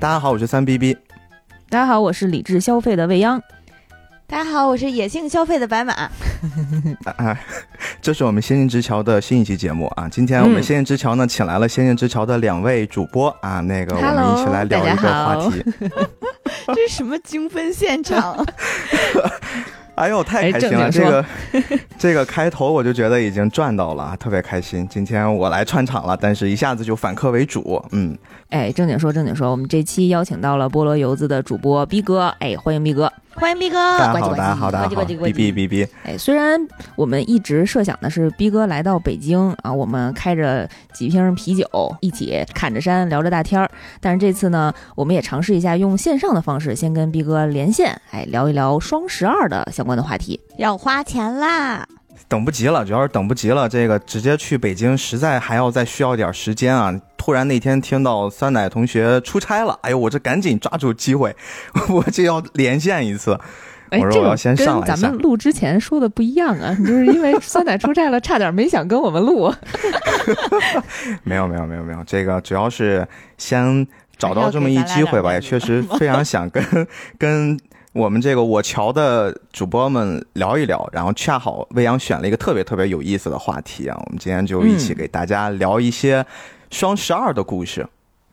大家好，我是三 B B。大家好，我是理智消费的未央。大家好，我是野性消费的白马。啊 这是我们《仙剑之桥》的新一期节目啊。今天我们《仙剑之桥》呢，请来了《仙剑之桥》的两位主播啊，那个我们一起来聊一个话题。这是什么精分现场？哎呦，太开心了！这个 这个开头我就觉得已经赚到了，特别开心。今天我来串场了，但是一下子就反客为主，嗯。哎，正经说正经说，我们这期邀请到了菠萝油子的主播逼哥，哎，欢迎逼哥。欢迎逼哥，大家好，大家好，大家好，哔哔哔哔。哎，虽然我们一直设想的是逼哥来到北京啊，我们开着几瓶啤酒，一起侃着山聊着大天儿，但是这次呢，我们也尝试一下用线上的方式，先跟逼哥连线，哎，聊一聊双十二的相关的话题。要花钱啦！等不及了，主要是等不及了，这个直接去北京，实在还要再需要点时间啊。突然那天听到酸奶同学出差了，哎呦，我这赶紧抓住机会，我就要连线一次。我说我要先上来跟咱们录之前说的不一样啊，就是因为酸奶出差了，差点没想跟我们录。没有没有没有没有，这个主要是先找到这么一机会吧，也确实非常想跟 跟我们这个我桥的主播们聊一聊，然后恰好未央选了一个特别特别有意思的话题啊，我们今天就一起给大家聊一些。双十二的故事，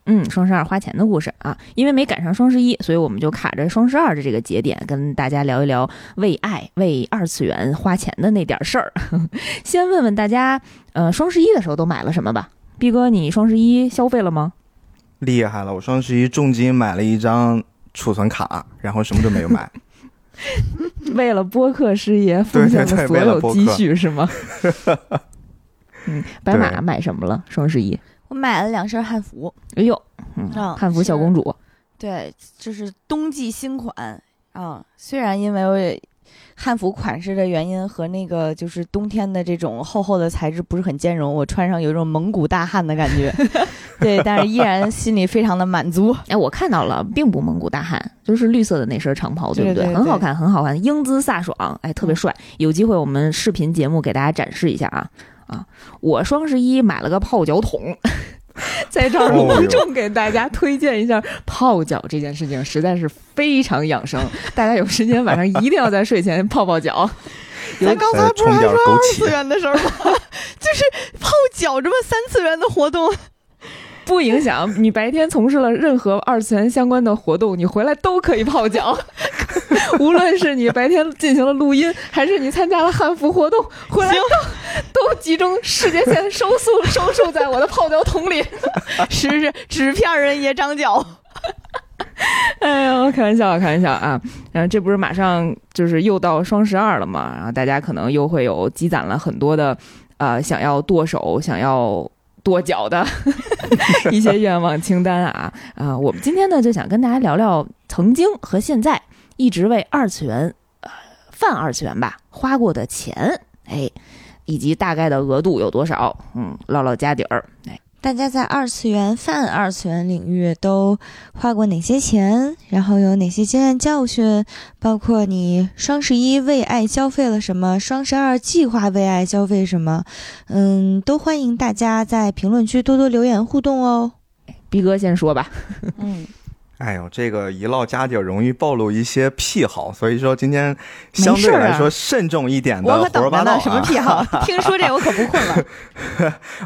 嗯，双十二花钱的故事啊，因为没赶上双十一，所以我们就卡着双十二的这个节点，跟大家聊一聊为爱、为二次元花钱的那点事儿。先问问大家，呃，双十一的时候都买了什么吧？毕哥，你双十一消费了吗？厉害了，我双十一重金买了一张储存卡，然后什么都没有买。为了播客事业 奉献了所有积蓄是吗？嗯，白马买什么了？双十一。我买了两身汉服，哎呦，嗯，汉服小公主，对，这是冬季新款啊。虽然因为汉服款式的原因和那个就是冬天的这种厚厚的材质不是很兼容，我穿上有一种蒙古大汉的感觉，对，但是依然心里非常的满足。哎，我看到了，并不蒙古大汉，就是绿色的那身长袍，对不对？很好看，很好看，英姿飒爽，哎，特别帅。有机会我们视频节目给大家展示一下啊。啊，我双十一买了个泡脚桶，在这儿隆重给大家推荐一下泡脚这件事情，实在是非常养生。大家有时间晚上一定要在睡前泡泡脚。咱刚才不是还说二次元的事儿吗？就是泡脚这么三次元的活动。不影响你白天从事了任何二次元相关的活动，你回来都可以泡脚。无论是你白天进行了录音，还是你参加了汉服活动，回来都都集中世界线收束收束在我的泡脚桶里。是是，纸片人也长脚。哎呦，开玩笑，开玩笑啊！然后这不是马上就是又到双十二了嘛？然后大家可能又会有积攒了很多的呃想要剁手、想要。跺脚的一些愿望清单啊啊！我们今天呢就想跟大家聊聊曾经和现在一直为二次元呃泛二次元吧花过的钱，哎，以及大概的额度有多少？嗯，唠唠家底儿，哎。大家在二次元、泛二次元领域都花过哪些钱？然后有哪些经验教训？包括你双十一为爱消费了什么？双十二计划为爱消费什么？嗯，都欢迎大家在评论区多多留言互动哦。逼哥先说吧。嗯。哎呦，这个一唠家底容易暴露一些癖好，所以说今天相对来说慎重一点的胡说八道。什么癖好？听说这我可不困了。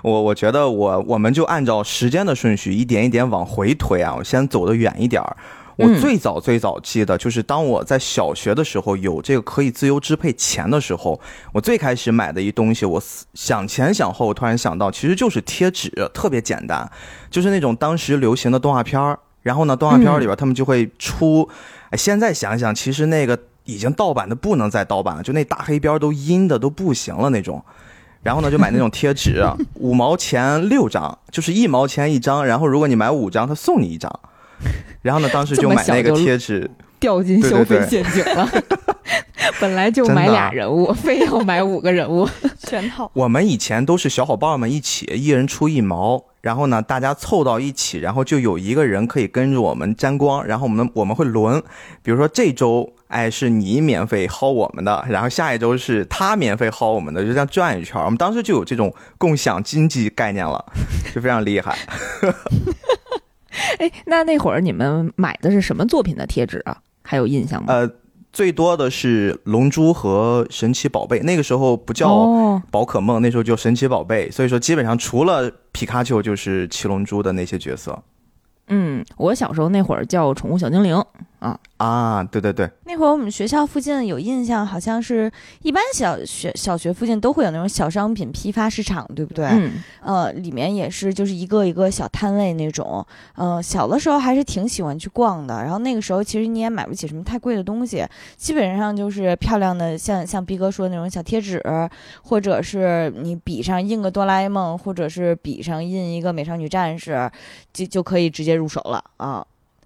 我我觉得我我们就按照时间的顺序一点一点往回推啊，我先走得远一点儿。我最早最早记得就是当我在小学的时候有这个可以自由支配钱的时候，我最开始买的一东西，我想前想后，突然想到其实就是贴纸，特别简单，就是那种当时流行的动画片儿。然后呢，动画片里边他们就会出，哎，现在想想，其实那个已经盗版的不能再盗版了，就那大黑边都阴的都不行了那种。然后呢，就买那种贴纸，五毛钱六张，就是一毛钱一张。然后如果你买五张，他送你一张。然后呢，当时就买那个贴纸，掉进消费陷阱了。本来就买俩人物，非要买五个人物 全套。我们以前都是小伙伴们一起，一人出一毛。然后呢，大家凑到一起，然后就有一个人可以跟着我们沾光，然后我们我们会轮，比如说这周，哎，是你免费薅我们的，然后下一周是他免费薅我们的，就这样转一圈。我们当时就有这种共享经济概念了，就非常厉害。哎，那那会儿你们买的是什么作品的贴纸啊？还有印象吗？呃，最多的是龙珠和神奇宝贝，那个时候不叫哦，宝可梦，那时候叫神奇宝贝，所以说基本上除了皮卡丘就是七龙珠的那些角色嗯，我小时候那会儿叫宠物小精灵。啊，对对对，那会儿我们学校附近有印象，好像是一般小学小学附近都会有那种小商品批发市场，对不对？嗯，呃，里面也是就是一个一个小摊位那种。呃，小的时候还是挺喜欢去逛的。然后那个时候其实你也买不起什么太贵的东西，基本上就是漂亮的像像逼哥说的那种小贴纸，或者是你笔上印个哆啦 A 梦，或者是笔上印一个美少女战士，就就可以直接入手了啊。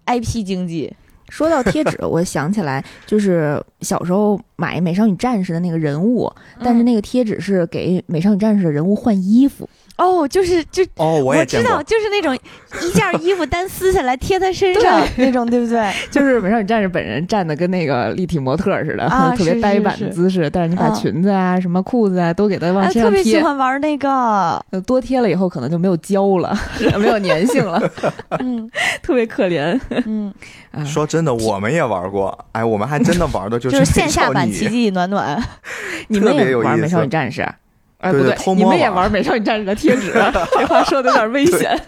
IP 经济，说到贴纸，我想起来，就是小时候买美少女战士的那个人物，但是那个贴纸是给美少女战士的人物换衣服。哦，就是就哦，我也知道，就是那种一件衣服单撕下来贴他身上那种，对不对？就是美少女战士本人站的跟那个立体模特似的，啊特别呆板的姿势，但是你把啊裙子啊、什么裤子啊都给它往哎，身上特别喜，欢玩那个，呃多贴了以后可能就没有胶了，没有粘性了，嗯。特别可怜。嗯，啊。说真的，我们也玩过，哎，我们还真的玩的就就是是线下版奇迹暖暖，你们特别也有玩美少女战士？哎，不对偷，你们也玩美少女战士的贴纸？这话说的有点危险。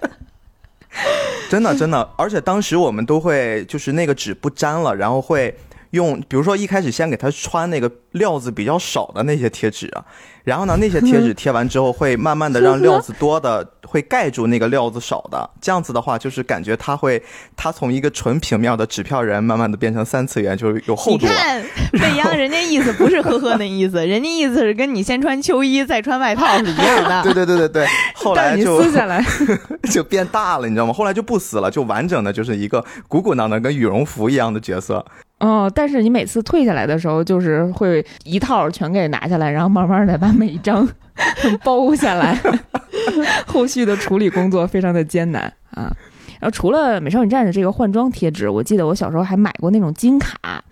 真的真的，而且当时我们都会就是那个纸不粘了，然后会用，比如说一开始先给他穿那个料子比较少的那些贴纸啊，然后呢那些贴纸贴完之后会慢慢的让料子多的 会盖住那个料子少的，这样子的话就是感觉他会他从一个纯平面的纸票人慢慢的变成三次元，就是有厚度了。看未央人家意思不是呵呵那意思，人家意思是跟你先穿秋衣再穿外套是一样的。对对对对对，后来就撕下来，就变大了，你知道吗？后来就不撕了，就完整的就是一个鼓鼓囊囊跟羽绒服一样的角色。哦，但是你每次退下来的时候，就是会一套全给拿下来，然后慢慢的把每一张 包下来，后续的处理工作非常的艰难啊。然后除了美少女战士这个换装贴纸，我记得我小时候还买过那种金卡，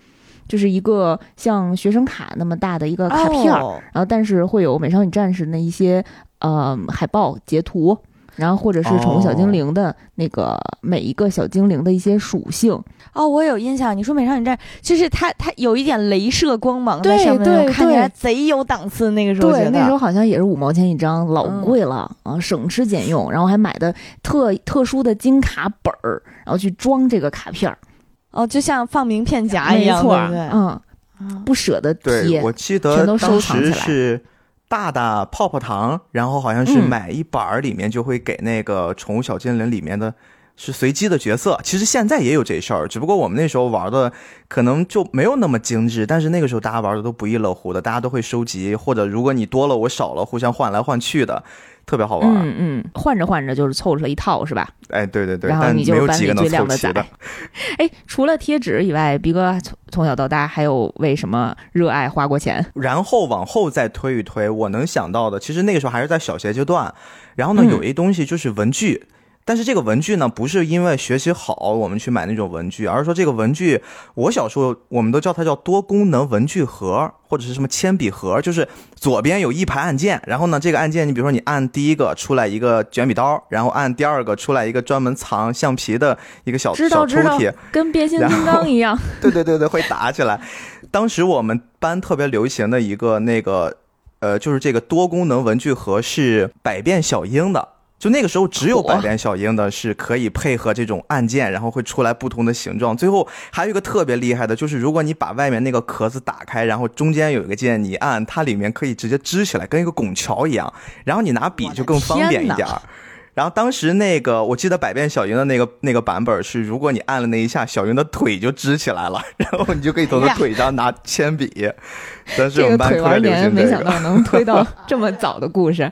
就是一个像学生卡那么大的一个卡片然后但是会有美少女战士那一些呃海报截图，然后或者是宠物小精灵的那个每一个小精灵的一些属性。哦，我有印象。你说美少女战士，就是它，它有一点镭射光芒在对上面那种，对看起来贼有档次。那个时候对，那时候好像也是五毛钱一张，老嗯贵了、啊，省吃俭用，然后还买的特特殊的金卡本儿，然后去装这个卡片儿，哦，就像放名片夹一样，没错，对对？嗯，啊不舍得对，贴我，记全都得当时收藏起来是大大泡泡糖，然后好像是嗯买一板儿里面就会给那个宠物小精灵里面的。是随机的角色，其实现在也有这事儿，只不过我们那时候玩的可能就没有那么精致，但是那个时候大家玩的都不亦乐乎的，大家都会收集，或者如果你多了我少了，互相换来换去的，特别好玩。嗯嗯，换着换着就是凑出来一套，是吧？哎，对对对，然后但你就是班里没有几个能最靓的仔凑齐的。哎，除了贴纸以外，逼哥从从小到大还有为什么热爱花过钱？然后往后再推一推，我能想到的，其实那个时候还是在小学阶段。然后呢，嗯有一东西就是文具，但是这个文具呢，不是因为学习好我们去买那种文具，而是说这个文具，我小时候我们都叫它叫多功能文具盒，或者是什么铅笔盒，就是左边有一排按键，然后呢，这个按键你比如说你按第一个出来一个卷笔刀，然后按第二个出来一个专门藏橡皮的一个小小抽屉，跟变形 金刚一样，对对对对，会打起来。当时我们班特别流行的一个那个，呃，就是这个多功能文具盒是百变小樱的。就那个时候，只有百变小樱的是可以配合这种按键，然后会出来不同的形状。最后还有一个特别厉害的，就是如果你把外面那个壳子打开，然后中间有一个键，你一按，它里面可以直接支起来，跟一个拱桥一样。然后你拿笔就更方便一点儿。然后当时那个，我记得百变小樱的那个那个版本是，如果你按了那一下，小樱的腿就支起来了，然后你就可以从她 腿上拿铅笔。当时这个我们班特别腿玩年流行这个。没想到能推到这么早的故事。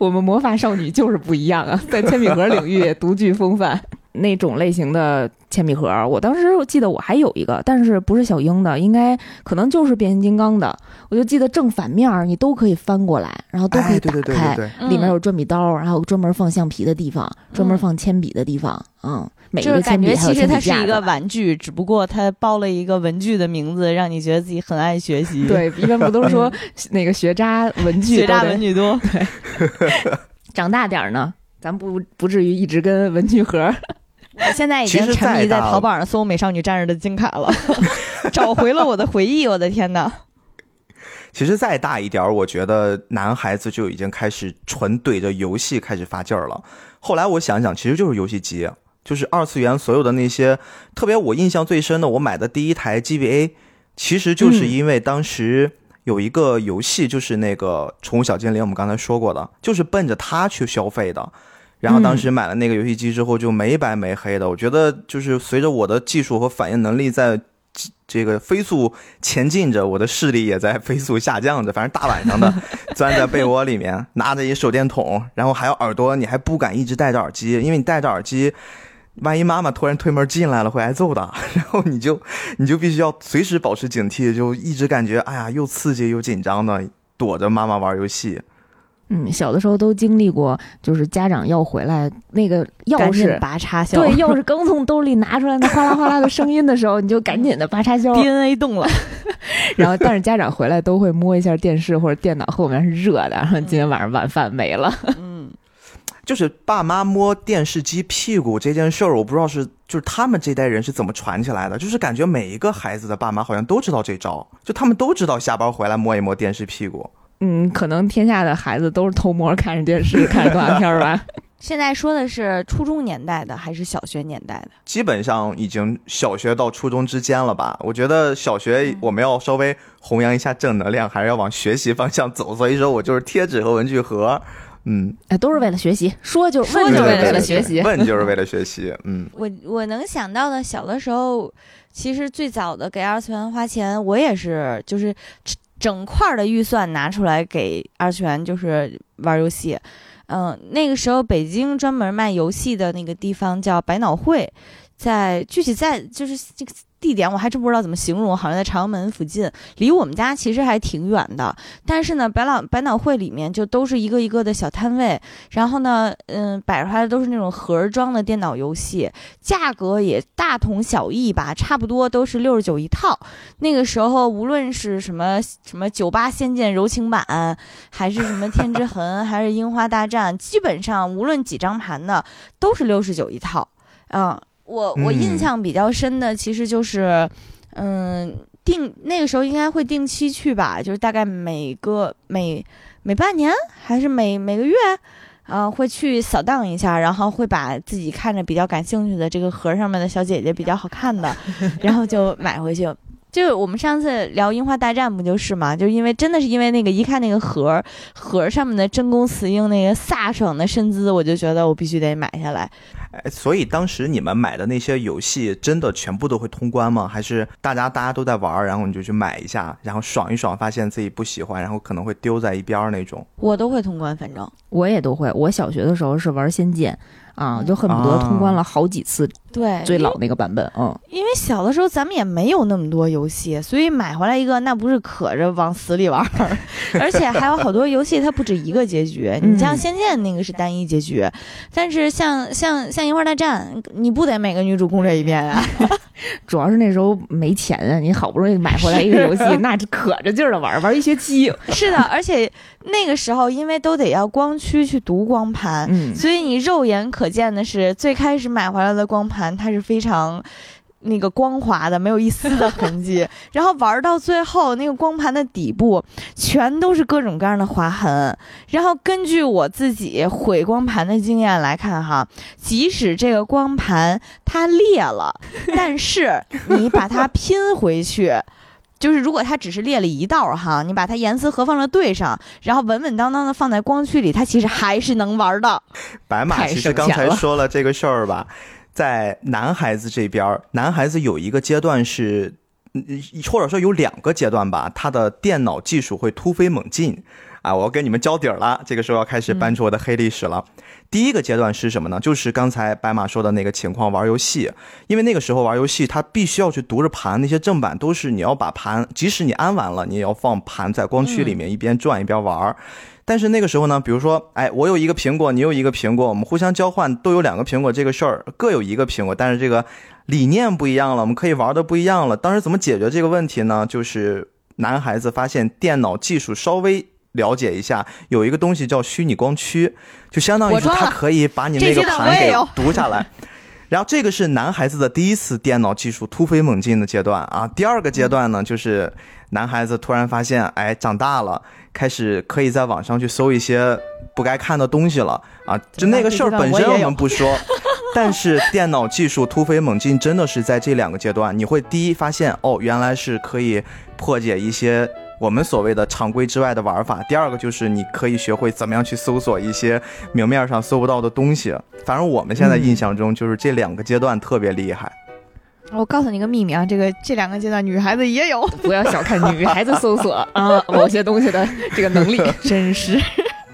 我们魔法少女就是不一样啊，在铅笔盒领域独具风范。那种类型的铅笔盒，我当时我记得我还有一个，但是不是小樱的，应该可能就是变形金刚的。我就记得正反面儿你都可以翻过来，然后都可以哎，打对对对开，里面有转笔刀，然后专门放橡皮的地方，专门放铅笔的地方，嗯，每一就是感觉个铅笔其实它是一个。玩具，只不过它包了一个文具的名字，让你觉得自己很爱学习。，对，一般不都说 那个学渣文具学渣文具多。对 长大点儿呢，咱不不至于一直跟文具盒我现在已经沉迷在淘宝上搜《美少女战士》的金卡了，找回了我的回忆。我的天哪！其实再大一点儿，我觉得男孩子就已经开始纯怼着游戏开始发劲儿了。后来我想想，其实就是游戏机，就是二次元所有的那些，特别我印象最深的，我买的第一台 GBA，其实就是因为当时有一个游戏，就是那个《宠物小精灵》，我们刚才说过的，就是奔着它去消费的。然后当时买了那个游戏机之后，就没白没黑的。我觉得就是随着我的技术和反应能力在这个飞速前进着，我的视力也在飞速下降着。反正大晚上的 钻在被窝里面，拿着一手电筒，然后还有耳朵，你还不敢一直戴着耳机，因为你戴着耳机，万一妈妈突然推门进来了会挨揍的。然后你就你就必须要随时保持警惕，就一直感觉哎呀又刺激又紧张的，躲着妈妈玩游戏。嗯，小的时候都经历过，就是家长要回来，那个钥匙，拔插销，对，钥匙 刚从兜里拿出来，那哗啦哗啦的声音的时候，你就赶紧的拔插销。DNA 动了。然后，但是家长回来都会摸一下电视或者电脑后面是热的，然后今天晚上晚饭没了。嗯，就是爸妈摸电视机屁股这件事儿，我不知道是就是他们这代人是怎么传起来的，就是感觉每一个孩子的爸妈好像都知道这招，就他们都知道下班回来摸一摸电视屁股。嗯，可能天下的孩子都是偷摸看着电视、看着动画片吧。现在说的是初中年代的还是小学年代的？基本上已经小学到初中之间了吧？我觉得小学我们要稍微弘扬一下正能量，还是要往学习方向走。所以说我就是贴纸和文具盒，嗯，哎，都是为了学习，说就说就是为了学习。问就是为了学习，嗯，我我能想到的，小的时候，其实最早的给二次元花钱，我也是就是整块儿的预算拿出来给二次元，就是玩游戏。嗯、那个时候北京专门卖游戏的那个地方叫百脑汇，在具体在就是这个地点我还真不知道怎么形容，好像在朝阳门附近，离我们家其实还挺远的。但是呢，百老百脑汇里面就都是一个一个的小摊位，然后呢，嗯，摆出来的都是那种盒装的电脑游戏，价格也大同小异吧，差不多都是六十九一套。那个时候，无论是什么什么九八仙剑柔情版，还是什么天之痕，还是樱花大战，基本上无论几张盘的都是六十九一套。嗯，我我印嗯象比较深的其实就是，嗯，定那个时候应该会定期去吧，就是大概每个每每半年还是每每个月。啊、会去扫荡一下，然后会把自己看着比较感兴趣的这个盒上面的小姐姐比较好看的，然后就买回去。就是我们上次聊《樱花大战》不就是嘛？就因为真的是因为那个一看那个盒儿盒上面的真宫雌鹰那个飒爽的身姿，我就觉得我必须得买下来。哎，所以当时你们买的那些游戏，真的全部都会通关吗？还是大家大家都在玩儿，然后你就去买一下，然后爽一爽，发现自己不喜欢，然后可能会丢在一边儿那种？我都会通关，反正我也都会。我小学的时候是玩《仙剑》啊，就恨不得通关了好几次对最老那个版本。嗯，因为小的时候咱们也没有那么多游戏，所以买回来一个那不是可着往死里玩儿，而且还有好多游戏它不止一个结局。嗯你像《仙剑》那个是单一结局，但是像像像《樱花大战》，你不得每个女主攻略一遍啊？主要是那时候没钱啊，你好不容易买回来一个游戏，那就可着劲儿的玩，玩一学期。是的，而且那个时候因为都得要光驱去读光盘，嗯，所以你肉眼可见的是，最开始买回来的光盘它是非常。那个光滑的，没有一丝的痕迹。然后玩到最后，那个光盘的底部全都是各种各样的划痕。然后根据我自己毁光盘的经验来看，哈，即使这个光盘它裂了，但是你把它拼回去。就是如果它只是裂了一道哈，你把它严丝合缝的对上，然后稳稳当当的放在光驱里，它其实还是能玩的。白马其实刚才说了这个事儿吧，在男孩子这边，男孩子有一个阶段是，嗯或者说有两个阶段吧，他的电脑技术会突飞猛进。啊，我要给你们交底儿了，这个时候要开始搬出我的黑历史了。第一个阶段是什么呢？就是刚才白马说的那个情况，玩游戏。因为那个时候玩游戏，他必须要去读着盘，那些正版都是你要把盘，即使你安完了，你也要放盘在光驱里面，一边转一边玩儿。但是那个时候呢，比如说，哎，我有一个苹果，你有一个苹果，我们互相交换，都有两个苹果，这个事儿各有一个苹果，但是这个理念不一样了，我们可以玩的不一样了。当时怎么解决这个问题呢？就是男孩子发现电脑技术稍微了解一下，有一个东西叫虚拟光驱，就相当于是我装了它可以把你那个盘给读下来。然后这个是男孩子的第一次电脑技术突飞猛进的阶段啊。第二个阶段呢，就是男孩子突然发现，哎，长大了，开始可以在网上去搜一些不该看的东西了啊。就那个事儿本身我们不说，但是电脑技术突飞猛进真的是在这两个阶段，你会第一发现，哦，原来是可以破解一些。我们所谓的常规之外的玩法，第二个就是你可以学会怎么样去搜索一些明面上搜不到的东西。反正我们现在印象中就是这两个阶段特别厉害。我告诉你个秘密啊，这个这两个阶段女孩子也有，不要小看女孩子搜索啊某些东西的这个能力，真是。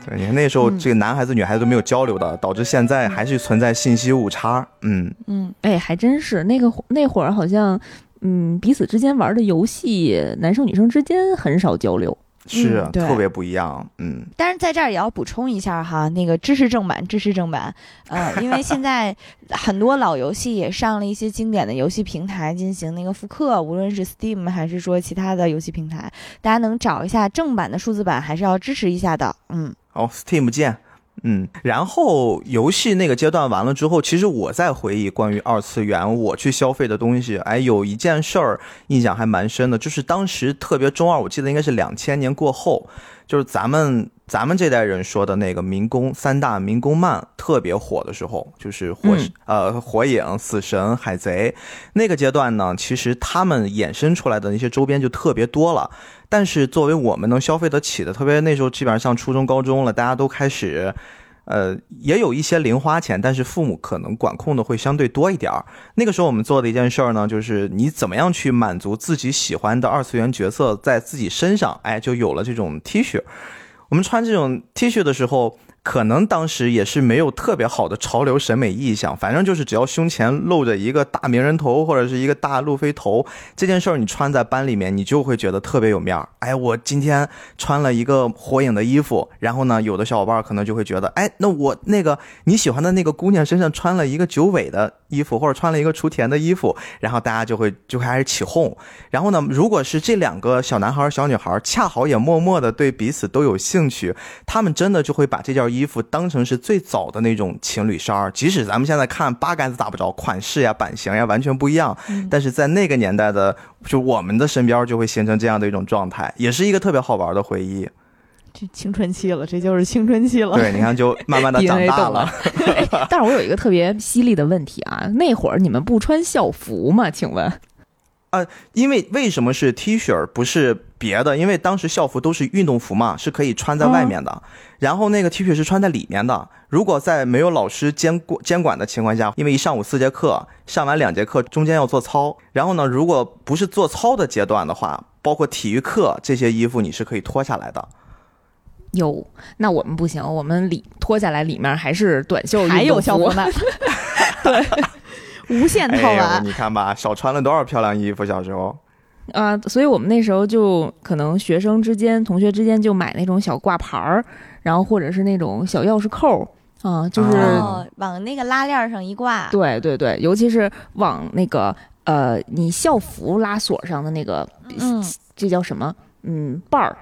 对，你看那时候这个男孩子女孩子都没有交流的，导致现在还是存在信息误差。嗯嗯，哎，还真是那个那会儿好像。嗯，彼此之间玩的游戏，男生女生之间很少交流，是特别不一样。嗯，但是在这儿也要补充一下哈，那个支持正版，支持正版。呃，因为现在很多老游戏也上了一些经典的游戏平台进行那个复刻，无论是 Steam 还是说其他的游戏平台，大家能找一下正版的数字版，还是要支持一下的。嗯，好，Steam 见。嗯，然后游戏那个阶段完了之后，其实我在回忆关于二次元我去消费的东西，哎，有一件事儿印象还蛮深的，就是当时特别中二，我记得应该是两千年过后，就是咱们咱们这代人说的那个民工三大民工漫特别火的时候，就是火呃火影、死神、海贼那个阶段呢，其实他们衍生出来的那些周边就特别多了。但是作为我们能消费得起的，特别那时候基本上上初中、高中了，大家都开始，呃，也有一些零花钱，但是父母可能管控的会相对多一点儿。那个时候我们做的一件事儿呢，就是你怎么样去满足自己喜欢的二次元角色在自己身上，哎，就有了这种 T 恤。我们穿这种 T 恤的时候。可能当时也是没有特别好的潮流审美意向，反正就是只要胸前露着一个大名人头或者是一个大路飞头，这件事儿你穿在班里面，你就会觉得特别有面儿。哎，我今天穿了一个火影的衣服，然后呢，有的小伙伴可能就会觉得，哎，那我那个你喜欢的那个姑娘身上穿了一个九尾的衣服，或者穿了一个雏田的衣服，然后大家就会就开始起哄。然后呢，如果是这两个小男孩小女孩恰好也默默的对彼此都有兴趣，他们真的就会把这件。衣服当成是最早的那种情侣衫儿，即使咱们现在看八竿子打不着，款式呀、版型呀完全不一样，但是在那个年代的，就我们的身边就会形成这样的一种状态，也是一个特别好玩的回忆。这青春期了，这就是青春期了。对，你看，就慢慢的 长大了。但是我有一个特别犀利的问题啊，那会儿你们不穿校服吗？请问？啊，因为为什么是 T 恤不是别的？因为当时校服都是运动服嘛，是可以穿在外面的。然后那个 T 恤是穿在里面的。如果在没有老师监管监管的情况下，因为一上午四节课，上完两节课中间要做操。然后呢，如果不是做操的阶段的话，包括体育课这些衣服你是可以脱下来的。有，那我们不行，我们里脱下来里面还是短袖，还有校服呢。对。无限套娃，你看吧，少穿了多少漂亮衣服，小时候。啊，所以我们那时候就可能学生之间、同学之间就买那种小挂牌儿，然后或者是那种小钥匙扣啊，就是往那个拉链上一挂。对对对，尤其是往那个呃，你校服拉锁上的那个，嗯，这叫什么？嗯，把儿。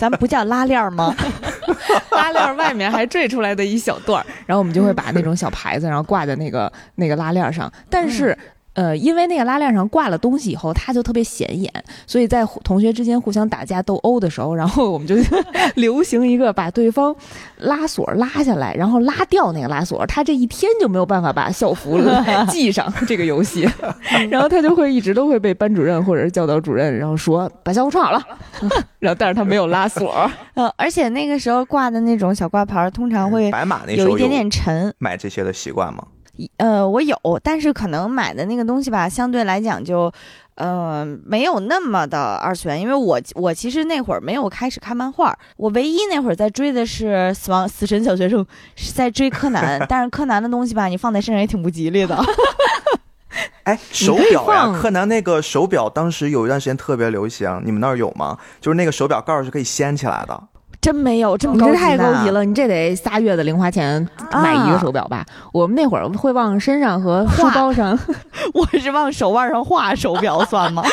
咱不叫拉链吗？拉链外面还坠出来的一小段儿，然后我们就会把那种小牌子，然后挂在那个那个拉链上，但是。呃，因为那个拉链上挂了东西以后，它就特别显眼，所以在同学之间互相打架斗殴的时候，然后我们就 流行一个把对方拉锁拉下来，然后拉掉那个拉锁，他这一天就没有办法把校服 系上。这个游戏，然后他就会一直都会被班主任或者是教导主任，然后说把校服穿好了，然后但是他没有拉锁。呃，而且那个时候挂的那种小挂牌通常会白马那有一点点沉，买这些的习惯吗？呃，我有，但是可能买的那个东西吧，相对来讲就，呃，没有那么的二次元。因为我我其实那会儿没有开始看漫画，我唯一那会儿在追的是《死亡死神小学生》，是在追柯南。但是柯南的东西吧，你放在身上也挺不吉利的。哎，手表呀，柯南那个手表当时有一段时间特别流行，你们那儿有吗？就是那个手表盖是可以掀起来的。真没有这么高级，太高级了！你这得仨月的零花钱买一个手表吧？我们那会儿会往身上和书包上，我是往手腕上画手表，算吗？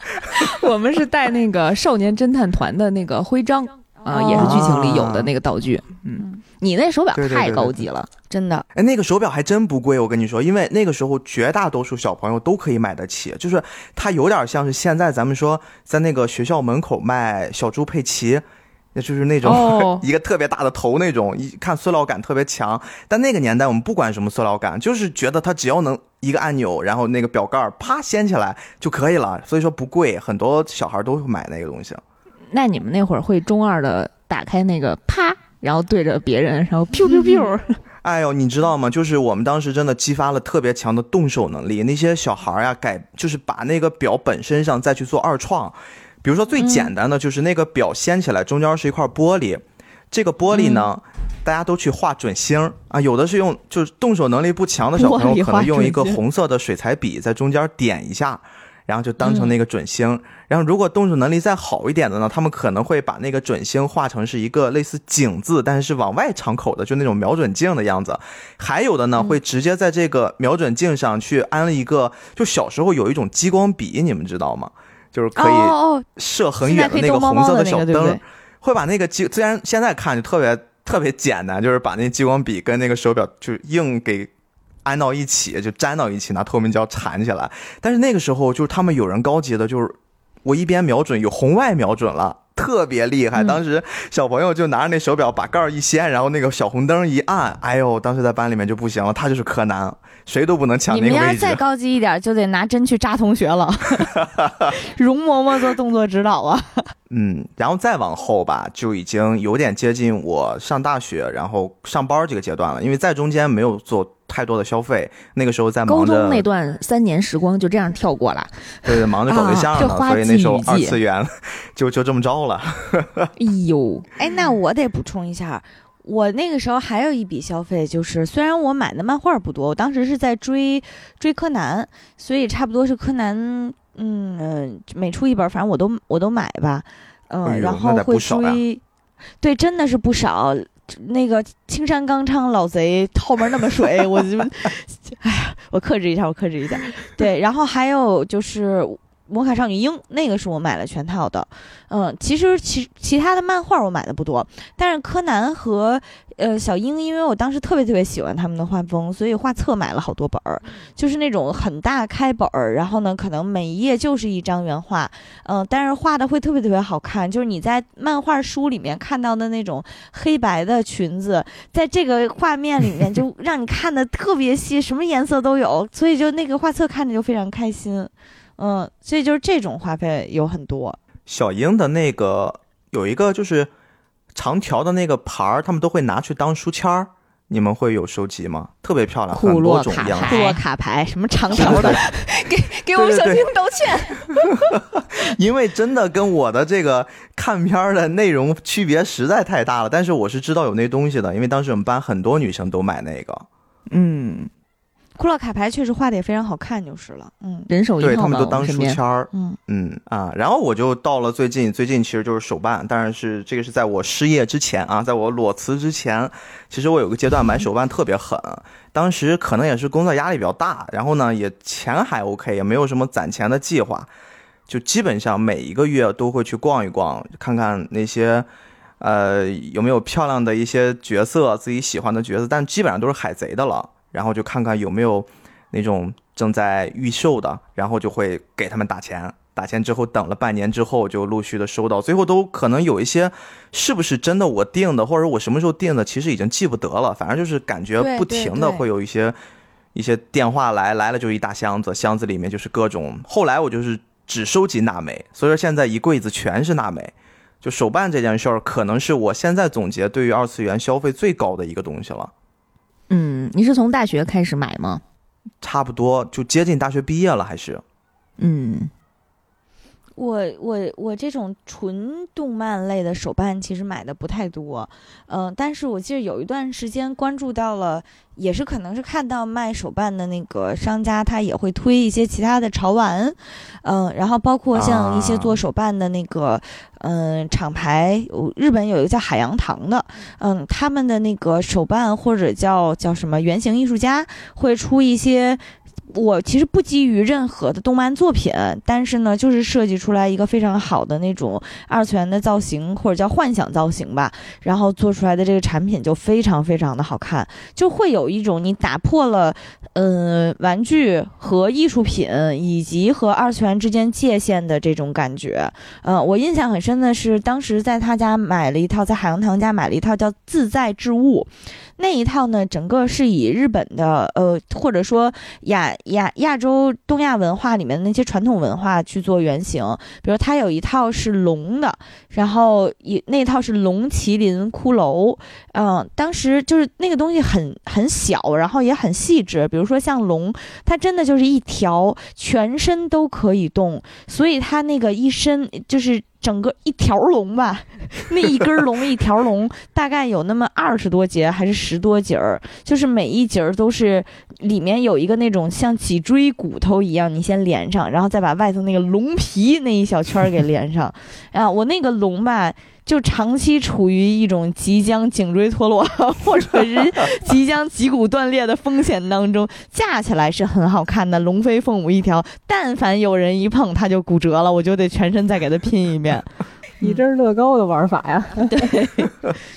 我们是带那个少年侦探团的那个徽章啊，也是剧情里有的那个道具。嗯，你那手表太高级了，真的。哎，那个手表还真不贵，我跟你说，因为那个时候绝大多数小朋友都可以买得起，就是它有点像是现在咱们说在那个学校门口卖小猪佩奇。那就是那种 一个特别大的头那种，一看塑料感特别强。但那个年代我们不管什么塑料感，就是觉得它只要能一个按钮，然后那个表盖啪掀起来就可以了。所以说不贵，很多小孩都会买那个东西。那你们那会儿会中二的打开那个啪，然后对着别人，然后 biu biu biu。哎呦，你知道吗？就是我们当时真的激发了特别强的动手能力。那些小孩呀，改就是把那个表本身上再去做二创。比如说最简单的就是那个表掀起来，中间是一块玻璃，这个玻璃呢，大家都去画准星啊。有的是用就是动手能力不强的小朋友，可能用一个红色的水彩笔在中间点一下，然后就当成那个准星。然后如果动手能力再好一点的呢，他们可能会把那个准星画成是一个类似井字，但是是往外敞口的，就那种瞄准镜的样子。还有的呢，会直接在这个瞄准镜上去安了一个，就小时候有一种激光笔，你们知道吗？就是可以射很远的那个红色的小灯，会把那个激虽然现在看就特别特别简单，就是把那激光笔跟那个手表就硬给安到一起，就粘到一起，拿透明胶缠起来。但是那个时候就是他们有人高级的，就是我一边瞄准有红外瞄准了。特别厉害，当时小朋友就拿着那手表把盖儿一掀，然后那个小红灯一按，哎呦，当时在班里面就不行了，他就是柯南，谁都不能抢那个位置。你们要再高级一点，就得拿针去扎同学了。容嬷嬷做动作指导啊。嗯，然后再往后吧，就已经有点接近我上大学，然后上班这个阶段了，因为在中间没有做。太多的消费，那个时候在高中那段三年时光就这样跳过了。对对，忙着搞对象呢，所以那时候二次元就 就这么着了。哎呦，哎，那我得补充一下，我那个时候还有一笔消费，就是虽然我买的漫画不多，我当时是在追追柯南，所以差不多是柯南，嗯，每出一本，反正我都我都买吧，嗯，然后会追，对，真的是不少。那个青山刚昌老贼后面那么水，我就，哎呀，我克制一下，我克制一下。对，然后还有就是。魔卡少女樱那个是我买了全套的，嗯，其实其其他的漫画我买的不多，但是柯南和呃小樱，因为我当时特别特别喜欢他们的画风，所以画册买了好多本儿，就是那种很大开本儿，然后呢可能每一页就是一张原画，嗯，但是画的会特别特别好看，就是你在漫画书里面看到的那种黑白的裙子，在这个画面里面就 让你看的特别细，什么颜色都有，所以就那个画册看着就非常开心。嗯，所以就是这种花费有很多。小樱的那个有一个就是长条的那个牌儿，他们都会拿去当书签儿。你们会有收集吗？特别漂亮，很多种样子。库洛卡牌，什么长条的？给给我们小樱道歉。因为真的跟我的这个看片儿的内容区别实在太大了。但是我是知道有那东西的，因为当时我们班很多女生都买那个。嗯。库洛卡牌确实画的也非常好看，就是了。嗯，人手一套对他们都当书签儿。嗯嗯啊，然后我就到了最近，最近其实就是手办，当然是这个是在我失业之前啊，在我裸辞之前，其实我有个阶段买手办特别狠。当时可能也是工作压力比较大，然后呢也钱还 OK，也没有什么攒钱的计划，就基本上每一个月都会去逛一逛，看看那些呃有没有漂亮的一些角色，自己喜欢的角色，但基本上都是海贼的了。然后就看看有没有那种正在预售的，然后就会给他们打钱。打钱之后，等了半年之后，就陆续的收到。最后都可能有一些是不是真的我订的，或者我什么时候订的，其实已经记不得了。反正就是感觉不停的会有一些一些电话来，来了就一大箱子，箱子里面就是各种。后来我就是只收集娜美，所以说现在一柜子全是娜美。就手办这件事儿，可能是我现在总结对于二次元消费最高的一个东西了。嗯，你是从大学开始买吗？差不多，就接近大学毕业了，还是？嗯。我我我这种纯动漫类的手办其实买的不太多，嗯，但是我记得有一段时间关注到了，也是可能是看到卖手办的那个商家，他也会推一些其他的潮玩，嗯，然后包括像一些做手办的那个，嗯，厂牌，日本有一个叫海洋堂的，嗯，他们的那个手办或者叫叫什么原型艺术家会出一些。我其实不基于任何的动漫作品，但是呢，就是设计出来一个非常好的那种二次元的造型，或者叫幻想造型吧，然后做出来的这个产品就非常非常的好看，就会有一种你打破了，呃，玩具和艺术品以及和二次元之间界限的这种感觉。呃，我印象很深的是，当时在他家买了一套，在海洋堂家买了一套叫《自在之物》。那一套呢，整个是以日本的呃，或者说亚亚亚洲东亚文化里面的那些传统文化去做原型。比如它有一套是龙的，然后一那套是龙麒麟骷髅。嗯，当时就是那个东西很很小，然后也很细致。比如说像龙，它真的就是一条，全身都可以动，所以它那个一身就是。整个一条龙吧，那一根龙一条龙，大概有那么二十多节还是十多节儿，就是每一节儿都是里面有一个那种像脊椎骨头一样，你先连上，然后再把外头那个龙皮那一小圈儿给连上。啊，我那个龙吧。就长期处于一种即将颈椎脱落 或者是即将脊骨断裂的风险当中，架起来是很好看的，龙飞凤舞一条。但凡有人一碰，它就骨折了，我就得全身再给它拼一遍。一针乐高的玩法呀，对，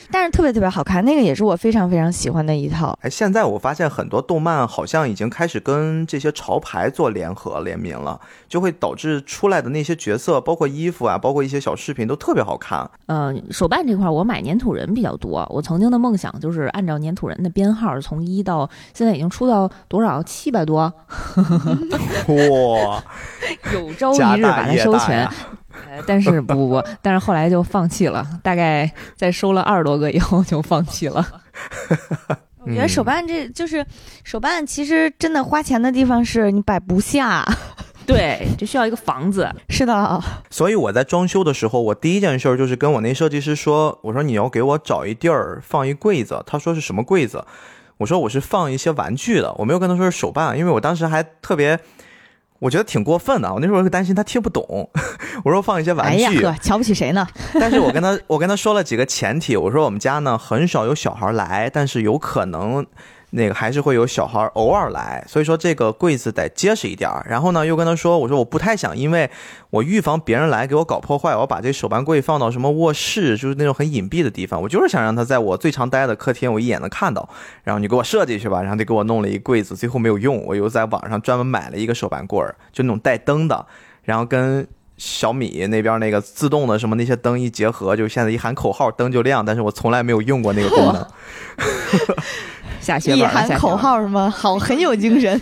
但是特别特别好看，那个也是我非常非常喜欢的一套。哎，现在我发现很多动漫好像已经开始跟这些潮牌做联合联名了，就会导致出来的那些角色，包括衣服啊，包括一些小饰品都特别好看。嗯，手办这块我买粘土人比较多，我曾经的梦想就是按照粘土人的编号从一到现在已经出到多少七百多，哇 有朝一日把它收全。但是不不不，但是后来就放弃了。大概在收了二十多个以后就放弃了。我觉得手办这就是手办，其实真的花钱的地方是你摆不下，对，就需要一个房子。是的。所以我在装修的时候，我第一件事就是跟我那设计师说：“我说你要给我找一地儿放一柜子。”他说是什么柜子？我说我是放一些玩具的。我没有跟他说是手办，因为我当时还特别。我觉得挺过分的，我那时候会担心他听不懂。我说放一些玩具，哎呀呵，瞧不起谁呢？但是我跟他，我跟他说了几个前提，我说我们家呢很少有小孩来，但是有可能。那个还是会有小孩偶尔来，所以说这个柜子得结实一点儿。然后呢，又跟他说，我说我不太想，因为我预防别人来给我搞破坏，我把这手办柜放到什么卧室，就是那种很隐蔽的地方。我就是想让他在我最常待的客厅，我一眼能看到。然后你给我设计去吧，然后就给我弄了一柜子，最后没有用，我又在网上专门买了一个手办柜儿，就那种带灯的，然后跟小米那边那个自动的什么那些灯一结合，就现在一喊口号灯就亮，但是我从来没有用过那个功能。下血本了，喊口号是吗？好，很有精神。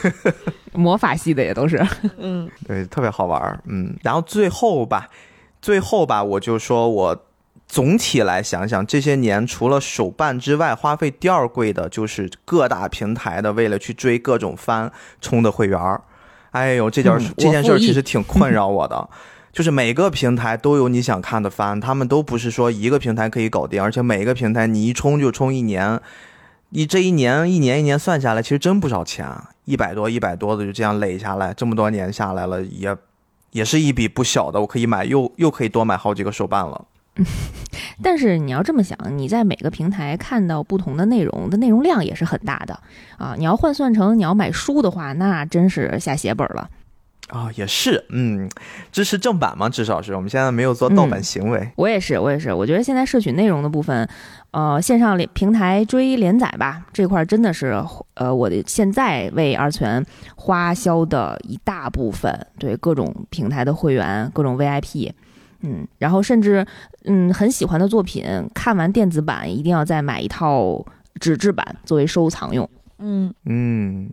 魔法系的也都是，嗯，对，特别好玩嗯，然后最后吧，最后吧，我就说我总体来想想，这些年除了手办之外，花费第二贵的就是各大平台的为了去追各种番充的会员儿哎呦，这件这件事其实挺困扰我的。就是每个平台都有你想看的番，他们都不是说一个平台可以搞定，而且每个平台你一充就充一年。你这一年一年一年算下来，其实真不少钱啊，一百多一百多的就这样累下来，这么多年下来了，也也是一笔不小的。我可以买又又可以多买好几个手办了。但是你要这么想，你在每个平台看到不同的内容的内容量也是很大的啊。你要换算成你要买书的话，那真是下血本了。啊，也是，嗯，支持正版嘛，至少是我们现在没有做盗版行为。我也是，我也是，我觉得现在摄取内容的部分，呃，线上连平台追连载吧，这块真的是，呃，我的现在为二次元花销的一大部分，对各种平台的会员，各种 VIP，嗯，然后甚至，嗯，很喜欢的作品，看完电子版一定要再买一套纸质版作为收藏用。嗯嗯。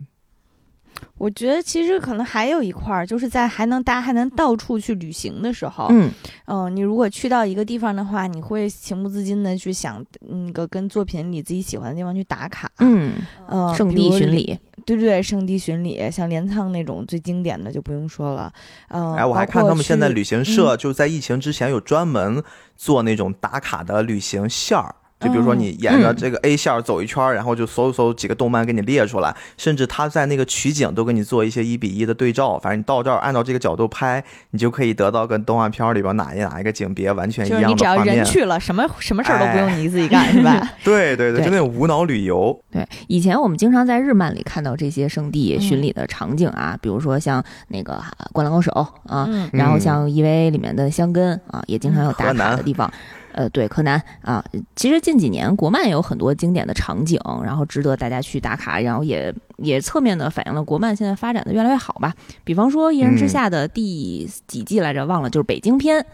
我觉得其实可能还有一块儿，就是在还能大家还能到处去旅行的时候，嗯嗯，你如果去到一个地方的话，你会情不自禁的去想那个跟作品里自己喜欢的地方去打卡，嗯呃，圣地巡礼，对对对，圣地巡礼，像镰仓那种最经典的就不用说了，嗯，哎，我还看他们现在旅行社就在疫情之前有专门做那种打卡的旅行线儿。就比如说你沿着这个 A 线走一圈，然后就搜搜几个动漫给你列出来，甚至他在那个取景都给你做一些一比一的对照。反正你到这儿按照这个角度拍，你就可以得到跟动画片里边哪一哪一个景别完全一样的就是你只要。人去了，什么什么事儿都不用哎你自己干，是吧？对对对，就那种无脑旅游。对，以前我们经常在日漫里看到这些圣地嗯巡礼的场景啊，比如说像那个啊《灌篮高手》啊，嗯然后像 EVA 里面的香根啊，也经常有打卡的地方。呃，对，柯南啊，其实近几年国漫也有很多经典的场景，然后值得大家去打卡，然后也也侧面的反映了国漫现在发展的越来越好吧。比方说《一人之嗯下》的第几季来着，忘了，就是北京篇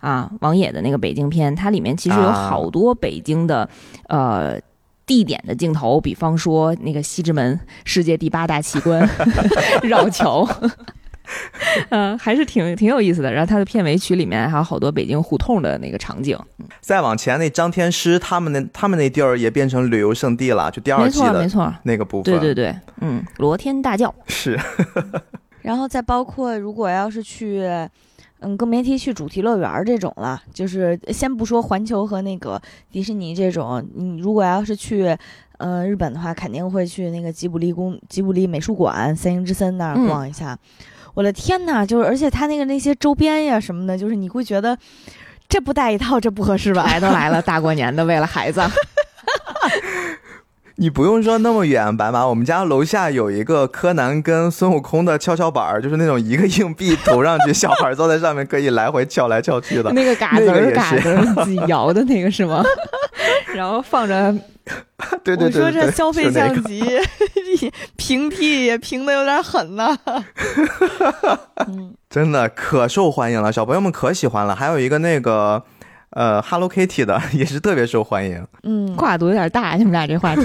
啊，王野的那个北京篇，它里面其实有啊好多北京的、呃。地点的镜头，比方说那个西直门世界第八大奇观 绕桥，嗯、还是挺挺有意思的。然后它的片尾曲里面还有好多北京胡同的那个场景，再往前，那张天师他们那他们那地儿也变成旅游胜地了，就第二季的没错，那个部分。对对对，嗯，罗天大教，是 然后再包括，如果要是去，嗯，更别提去主题乐园这种了。就是先不说环球和那个迪士尼这种，你如果要是去，呃，日本的话，肯定会去那个吉卜力宫、吉卜力美术馆、三英之森那儿嗯逛一下。我的天呐，就是而且他那个那些周边呀什么的，就是你会觉得这不带一套，这不合适吧？来都来了，大过年的为了孩子，你不用说那么远，白马，我们家楼下有一个柯南跟孙悟空的跷跷板儿，就是那种一个硬币投上去，小孩坐在上面可以来回翘来翘去的。那个嘎子那个也是儿嘎子自己摇的那个是吗？然后放着 对对对我说这消费就那个降级，平替也平的有点狠呐。嗯，真的可受欢迎了，小朋友们可喜欢了。还有一个那个呃 Hello Kitty 的 也是特别受欢迎。嗯，跨度有点大，你们俩这话题。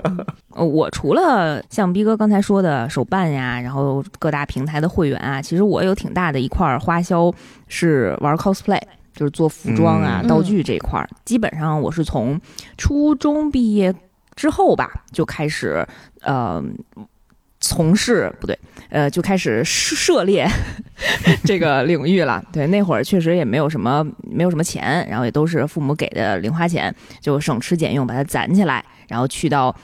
呃，我除了像逼哥刚才说的手办呀，然后各大平台的会员啊，其实我有挺大的一块儿花销是玩 cosplay，就是做服装啊、嗯道具这一块儿。基本上我是从初中毕业之后吧，就开始呃。从事不对，呃，就开始涉猎 这个领域了。对，那会儿确实也没有什么没有什么钱，然后也都是父母给的零花钱，就省吃俭用把它攒起来，然后去到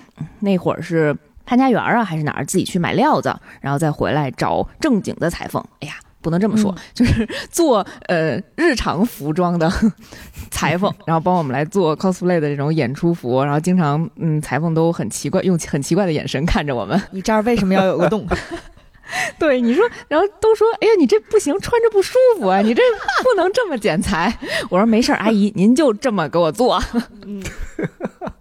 那会儿是潘家园啊还是哪儿自己去买料子，然后再回来找正经的裁缝。哎呀，不能这么说，嗯 就是做呃日常服装的 裁缝，然后帮我们来做 cosplay 的这种演出服，然后经常嗯裁缝都很奇怪，用很奇怪的眼神看着我们。你这儿为什么要有个洞？对，你说，然后都说，哎呀，你这不行，穿着不舒服啊，你这不能这么剪裁。我说没事儿，阿姨，您就这么给我做。嗯，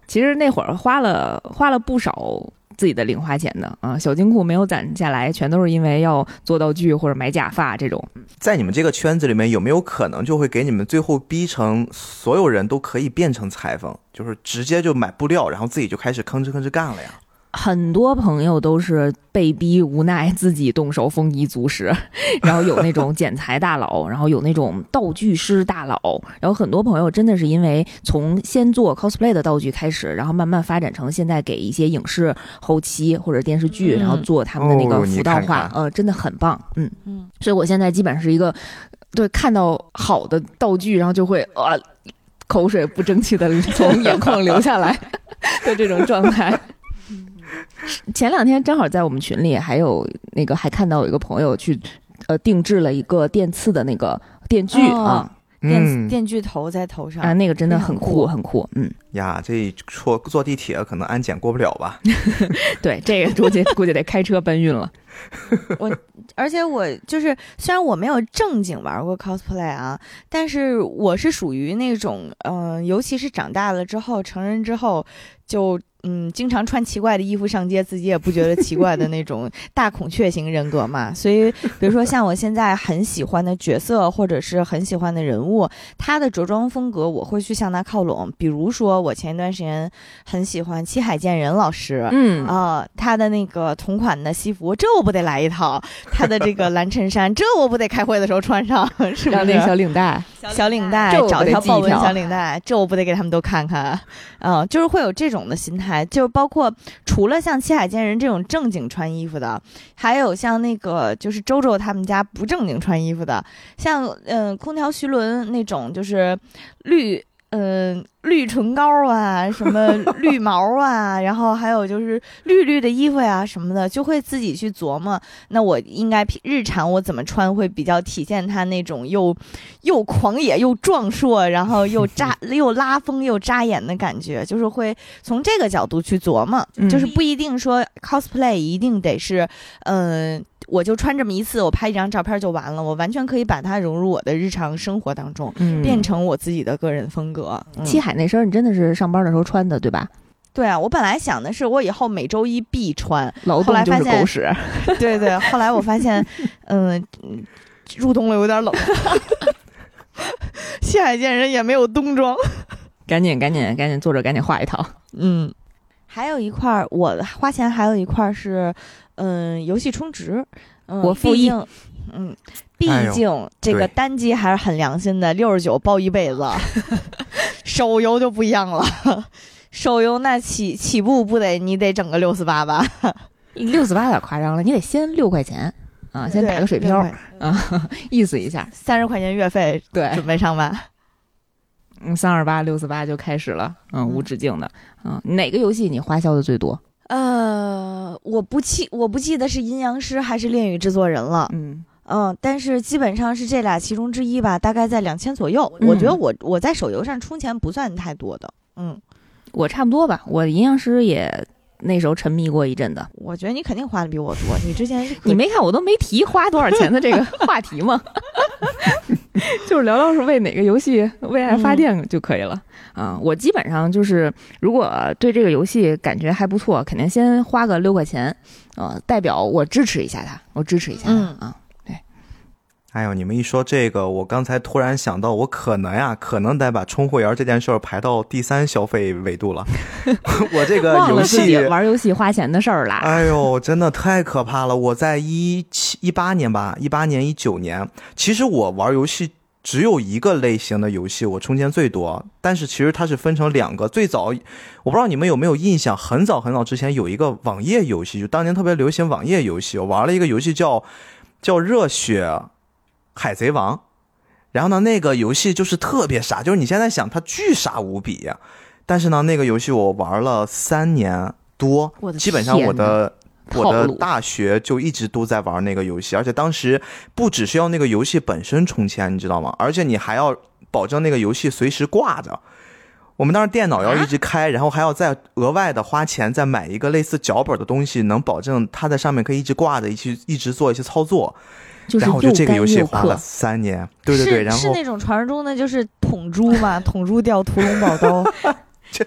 其实那会儿花了花了不少自己的零花钱的啊，小金库没有攒下来，全都是因为要做道具或者买假发这种。在你们这个圈子里面，有没有可能就会给你们最后逼成所有人都可以变成裁缝，就是直接就买布料，然后自己就开始吭哧吭哧干了呀？很多朋友都是被逼无奈自己动手丰衣足食，然后有那种剪裁大佬，然后有那种道具师大佬，然后很多朋友真的是因为从先做 cosplay 的道具开始，然后慢慢发展成现在给一些影视后期或者电视剧，嗯。然后做他们的那个服道化，看。看呃，真的很棒，嗯。嗯，所以我现在基本上是一个对看到好的道具，然后就会呃口水不争气的从眼眶流下来的这种状态。前两天正好在我们群里，还有那个还看到有一个朋友去，呃，定制了一个电刺的那个电锯、哦。啊。电嗯。电锯头在头上。啊，那个真的很酷很酷，嗯，呀，这坐坐地铁可能安检过不了吧？对，这个估计估计得开车搬运了。我而且我就是，虽然我没有正经玩过 cosplay 啊，但是我是属于那种，嗯、尤其是长大了之后，成人之后，就嗯，经常穿奇怪的衣服上街，自己也不觉得奇怪的那种大孔雀型人格嘛。所以，比如说像我现在很喜欢的角色，或者是很喜欢的人物，他的着装风格，我会去向他靠拢。比如说，我前一段时间很喜欢七海健人老师，嗯啊、他的那个同款的西服，这我不得来一套；他的这个蓝衬衫，这我不得开会的时候穿上，是不然后那个小？领带，小领带找条豹纹条小领带，这我不得给他们都看看。嗯，就是会有这种的心态，就是包括除了像七海健人这种正经穿衣服的，还有像那个就是周周他们家不正经穿衣服的，像嗯、空调徐伦那种就是绿。嗯，绿唇膏啊，什么 绿毛啊，然后还有就是绿绿的衣服呀什么的，就会自己去琢磨。那我应该日常我怎么穿会比较体现他那种又又狂野又壮硕，然后又扎 又拉风又扎眼的感觉，就是会从这个角度去琢磨，就是不一定说 cosplay 一定得是嗯。我就穿这么一次，我拍一张照片就完了。我完全可以把它融入我的日常生活当中，变成我自己的个人风格。七海那身你真的是上班的时候穿的，对吧？对啊，我本来想的是我以后每周一必穿，后来就是狗屎。对对，后来我发现，嗯，入冬了有点冷。七海见人也没有冬装，赶紧赶紧赶紧，坐着赶紧画一套。嗯，还有一块儿我花钱，还有一块儿是。嗯，游戏充值，我付一，嗯，毕竟这个单机还是很良心的，六十九包一辈子。手游就不一样了，手游那起起步不得你得整个六四八吧？六四八有点夸张了，你得先六块钱啊，先打个水漂啊，意思一下，三十块钱月费，对，准备上班。嗯，三二八六四八就开始了，嗯，无止境的，嗯，哪个游戏你花销的最多？呃，我不记我不记得是阴阳师还是恋与制作人了，嗯嗯，但是基本上是这俩其中之一吧，大概在两千左右。我觉得我我在手游上充钱不算太多的，嗯，我差不多吧，我阴阳师也。那时候沉迷过一阵子，我觉得你肯定花的比我多。你之前你没看我都没提花多少钱的这个 话题吗？就是聊聊是为哪个游戏为爱发电就可以了啊。我基本上就是，如果对这个游戏感觉还不错，肯定先花个六块钱，呃，代表我支持一下他，我支持一下他啊。哎呦，你们一说这个，我刚才突然想到，我可能呀，可能得把充会员这件事儿排到第三消费维度了。我这个游戏玩游戏花钱的事儿啦。哎呦，真的太可怕了！我在一七一八年吧，一八年一九年，其实我玩游戏只有一个类型的游戏我充钱最多，但是其实它是分成两个。最早我不知道你们有没有印象，很早很早之前有一个网页游戏，就当年特别流行网页游戏，我玩了一个游戏叫叫热血。海贼王，然后呢，那个游戏就是特别傻，就是你现在想它巨傻无比，但是呢，那个游戏我玩了三年多，基本上我的我的大学就一直都在玩那个游戏，而且当时不只是要那个游戏本身充钱，你知道吗？而且你还要保证那个游戏随时挂着。我们当时电脑要一直开，然后还要再额外的花钱再买一个类似脚本的东西，能保证它在上面可以一直挂着，一起一直做一些操作。然后就这个游戏花了三年，对对对，然后是那种传说中的就是捅珠嘛，捅珠掉屠龙宝刀，这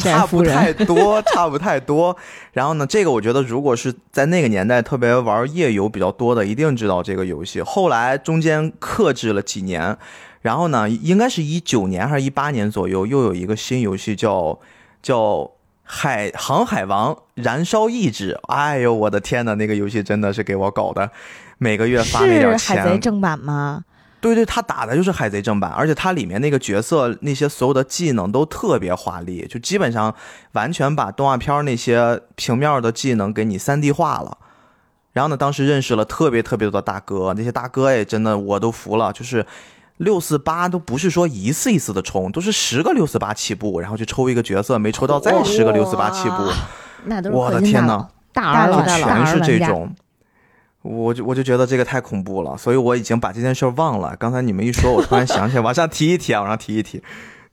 差不太多，差不太多。然后呢，这个我觉得如果是在那个年代特别玩夜游比较多的，一定知道这个游戏。后来中间克制了几年，然后呢，应该是一九年还是一八年左右，又有一个新游戏叫叫。海航海王燃烧意志，哎呦我的天呐，那个游戏真的是给我搞的，每个月发那点钱。海贼正版吗？对对，他打的就是海贼正版，而且他里面那个角色那些所有的技能都特别华丽，就基本上完全把动画片那些平面的技能给你三 D 化了。然后呢，当时认识了特别特别多的大哥，那些大哥也真的我都服了，就是。六四八都不是说一次一次的充，都是十个六四八起步，然后去抽一个角色，没抽到再十个六四八起步。那都是我的天呐，大佬全是这种，我就我就觉得这个太恐怖了，所以我已经把这件事忘了。刚才你们一说，我突然想起来，往上提一提，往上提一提。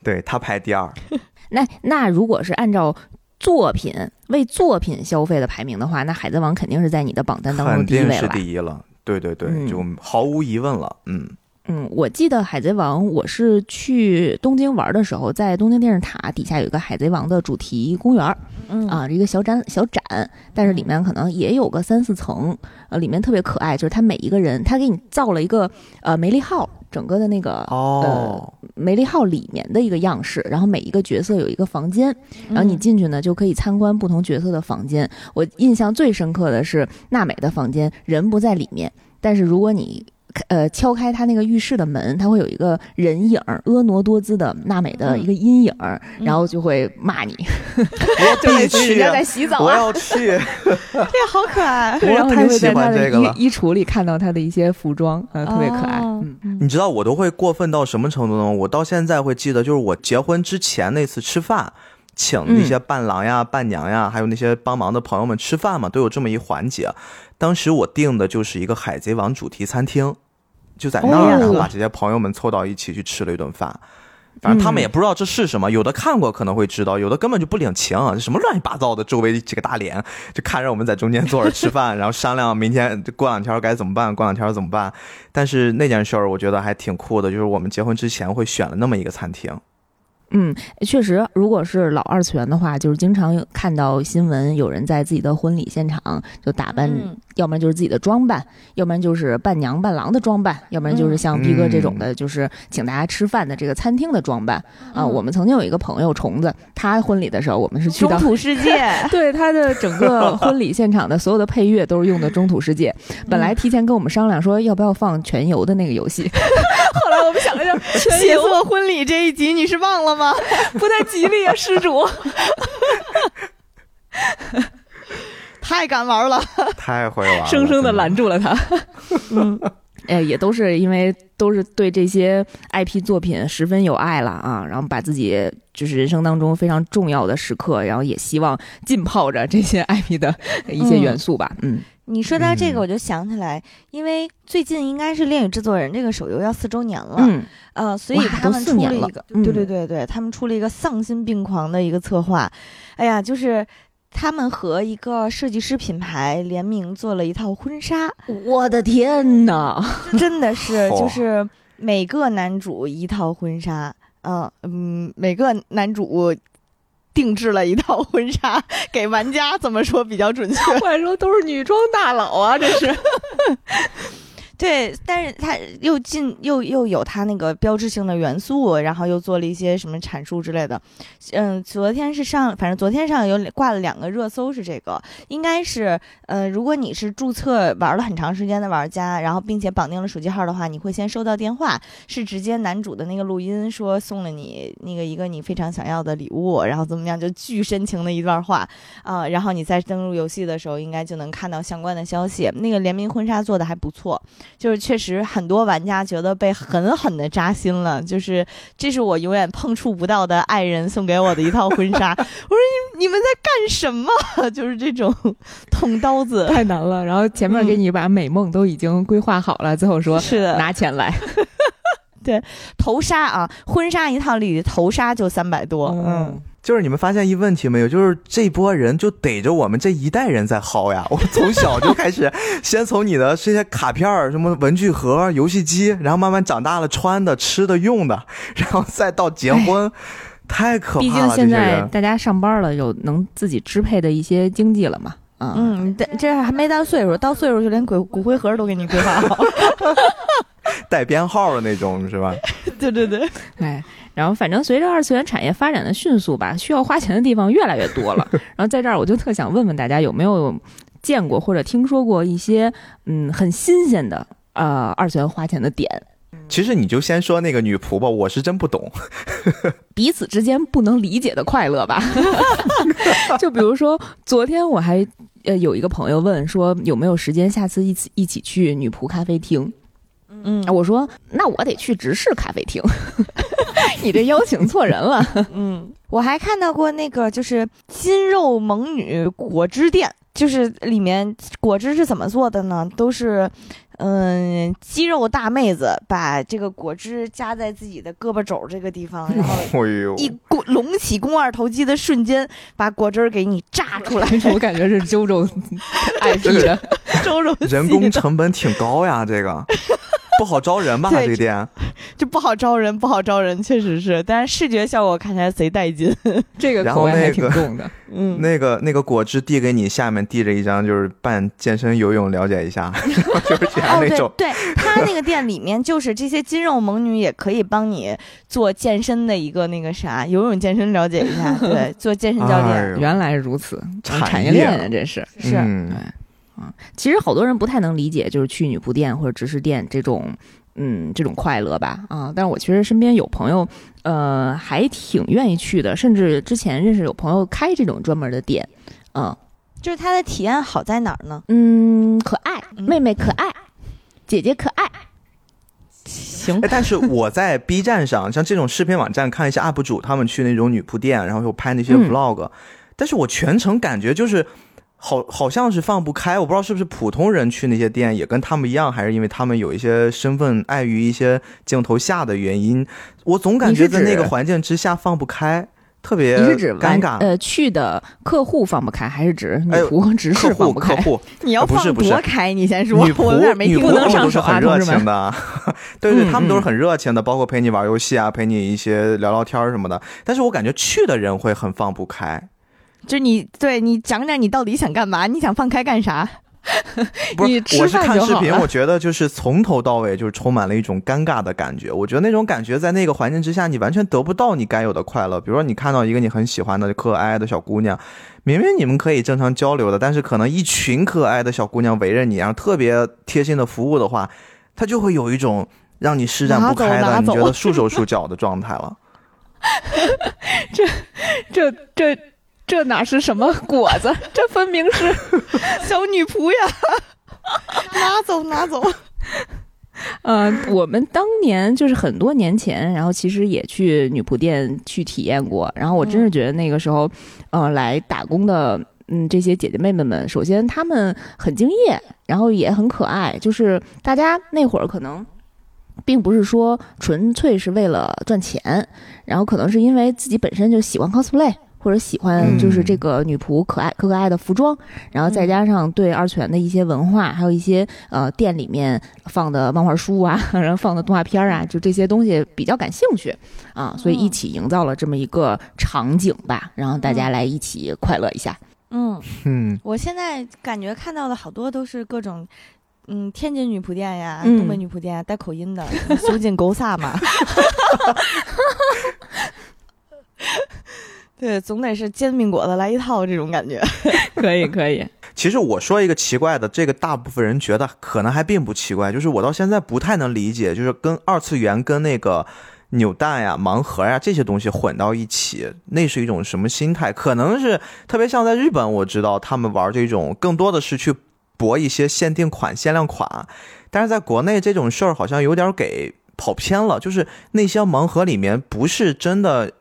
对他排第二。那那如果是按照作品为作品消费的排名的话，那海贼王肯定是在你的榜单当中第一位了。肯定是第一了。对对对，就毫无疑问了。嗯。嗯，我记得《海贼王》，我是去东京玩的时候，在东京电视塔底下有一个《海贼王》的主题公园，嗯。啊，一个小展小展，但是里面可能也有个三四层，呃，里面特别可爱，就是他每一个人，他给你造了一个呃梅利号，整个的那个哦。梅利号里面的一个样式，然后每一个角色有一个房间，然后你进去呢就可以参观不同角色的房间。我印象最深刻的是娜美的房间，人不在里面，但是如果你呃敲开他那个浴室的门，他会有一个人影婀娜多姿的娜美的一个阴影儿，然后就会骂你，我 必人去，家在洗澡我啊。要去。这个好可爱。我然后你太喜会在他的欢这个了衣衣橱里看到他的一些服装，呃，特别可爱。哦嗯，你知道我都会过分到什么程度呢？我到现在会记得，就是我结婚之前那次吃饭，请那些伴郎呀、伴娘呀，还有那些帮忙的朋友们吃饭嘛，都有这么一环节。当时我订的就是一个海贼王主题餐厅，就在那儿，哦然后把这些朋友们凑到一起去吃了一顿饭。反正他们也不知道这是什么，有的看过可能会知道，有的根本就不领情，这什么乱七八糟的，周围几个大脸就看着我们在中间坐着吃饭，然后商量明天过两天该怎么办，过两天怎么办。但是那件事儿我觉得还挺酷的，就是我们结婚之前会选了那么一个餐厅，嗯，确实，如果是老二次元的话，就是经常有看到新闻，有人在自己的婚礼现场就打扮，嗯要不然就是自己的装扮，要不然就是伴娘伴郎的装扮，要不然就是像逼哥这种的，就是请大家吃饭的这个餐厅的装扮啊。我们曾经有一个朋友虫子，他婚礼的时候，我们是去到。中土世界 对他的整个 婚礼现场的所有的配乐都是用的《中土世界》，本来提前跟我们商量说要不要放全游的那个游戏，后来我们想了想，全血游色婚礼这一集你是忘了吗？不太吉利啊，施主。太敢玩了。太会玩了，生生的拦住了他。嗯，哎，也都是因为都是对这些 IP 作品十分有爱了啊，然后把自己就是人生当中非常重要的时刻，然后也希望浸泡着这些 IP 的一些元素吧。嗯你说到这个，嗯我就想起来，因为最近应该是《恋与制作人》这个手游要四周年了，嗯呃，所以他们出了一个，嗯对对对对，他们出了一个丧心病狂的一个策划，哎呀，就是他们和一个设计师品牌联名做了一套婚纱，我的天哪！真的是 就是每个男主一套婚纱，嗯嗯，每个男主。定制了一套婚纱给玩家，怎么说比较准确？我还说都是女装大佬啊，这是。对，但是它又进又又有它那个标志性的元素，然后又做了一些什么阐述之类的。嗯，昨天是上，反正昨天上有挂了两个热搜，是这个，应该是呃，如果你是注册玩了很长时间的玩家，然后并且绑定了手机号的话，你会先收到电话，是直接男主的那个录音说送了你那个一个你非常想要的礼物，然后怎么样，就巨深情的一段话啊、然后你再登录游戏的时候，应该就能看到相关的消息。那个联名婚纱做的还不错。就是确实很多玩家觉得被狠狠的扎心了，就是这是我永远碰触不到的爱人送给我的一套婚纱。我说你你们在干什么？就是这种捅刀子。太难了，然后前面给你把美梦都已经规划好了，最后说是的，拿钱来，对头纱啊，婚纱一套里头纱就三百多，嗯，就是你们发现一问题没有？就是这波人就逮着我们这一代人在薅呀！我从小就开始，先从你的这些卡片儿、什么文具盒、游戏机，然后慢慢长大了，穿的、吃的、用的，然后再到结婚，太可怕了。毕竟现在大家上班了，有能自己支配的一些经济了嘛。啊，嗯，这这还没到岁数，到岁数就连骨骨灰盒都给你规划好。带编号的那种，是吧？对对对，哎，然后反正随着二次元产业发展的迅速吧，需要花钱的地方越来越多了。然后在这儿，我就特想问问大家，有没有见过或者听说过一些嗯很新鲜的呃二次元花钱的点？其实你就先说那个女仆吧，我是真不懂。彼此之间不能理解的快乐吧。就比如说，昨天我还呃有一个朋友问说有没有时间下次一起一起去女仆咖啡厅。嗯我说那我得去直视咖啡厅，你这邀请错人了。嗯，我还看到过那个就是金肉萌女果汁店，就是里面果汁是怎么做的呢？都是。嗯，肌肉大妹子把这个果汁加在自己的胳膊肘这个地方，然后 哎呦，一拱隆起肱二头肌的瞬间，把果汁儿给你榨出来。我感觉是周周 IP 的，周周人工成本挺高呀，这个 不好招人吧？这个店就不好招人，不好招人，确实是。但是视觉效果看起来贼带劲。这个然后口味还那个挺重的。嗯，那个那个果汁递给你，下面递着一张就是办健身游泳了解一下，就是这样哦，对那种。对，他那个店里面就是这些肌肉萌女也可以帮你做健身的一个那个啥游泳健身了解一下，对，做健身教练。原来如此，产产业业链啊，这是。是，嗯对，啊。其实好多人不太能理解，就是去女仆店或者直视店这种，嗯，这种快乐吧啊。但是我其实身边有朋友，呃，还挺愿意去的，甚至之前认识有朋友开这种专门的店，嗯，就是他的体验好在哪儿呢？嗯，可爱，嗯妹妹可爱，姐姐可爱。行哎，，但是我在 B 站上，像这种视频网站看一些 UP 主，他们去那种女仆店，然后又拍那些嗯 vlog，、但是我全程感觉就是好好像是放不开，我不知道是不是普通人去那些店也跟他们一样，还是因为他们有一些身份碍于一些镜头下的原因，我总感觉在那个环境之下放不开，特别尴尬。呃去的客户放不开，还是指女仆和执客事 放不开？户客户，你要放多开？你先说，女我有点仆女仆没听懂。能上他们都是手啊很热情的，对对，嗯他们都是嗯很热情的，包括陪你玩游戏啊，陪你一些聊聊天什么的。但是我感觉去的人会很放不开，就你对你讲讲你到底想干嘛？你想放开干啥？不是，你我是看视频，我觉得就是从头到尾就是充满了一种尴尬的感觉。我觉得那种感觉在那个环境之下，你完全得不到你该有的快乐。比如说，你看到一个你很喜欢的可爱的小姑娘，明明你们可以正常交流的，但是可能一群可爱的小姑娘围着你，然后特别贴心的服务的话，她就会有一种让你施展不开的，你觉得束手束脚的状态了。这这这哪是什么果子？这分明是 小女仆呀，拿 走拿走。呃，我们当年就是很多年前，然后其实也去女仆店去体验过，然后我真是觉得那个时候，呃，来打工的。嗯，这些姐姐妹妹们，首先她们很敬业，然后也很可爱。就是大家那会儿可能，并不是说纯粹是为了赚钱，然后可能是因为自己本身就喜欢 cosplay，或者喜欢就是这个女仆可爱可可爱的服装，然后再加上对二次元的一些文化，还有一些呃店里面放的漫画书啊，然后放的动画片啊，就这些东西比较感兴趣啊，所以一起营造了这么一个场景吧，然后大家来一起快乐一下。嗯，嗯，我现在感觉看到的好多都是各种。嗯，天津女仆店呀，嗯。东北女仆店呀带口音的，修进狗撒嘛。对，总得是煎饼果子来一套这种感觉。可以，可以。其实我说一个奇怪的，这个大部分人觉得可能还并不奇怪，就是我到现在不太能理解，就是跟二次元跟那个扭蛋呀、盲盒呀这些东西混到一起，那是一种什么心态？可能是特别像在日本，我知道他们玩这种更多的是去博一些限定款、限量款，但是在国内这种事儿好像有点给跑偏了，就是那些盲盒里面不是真的。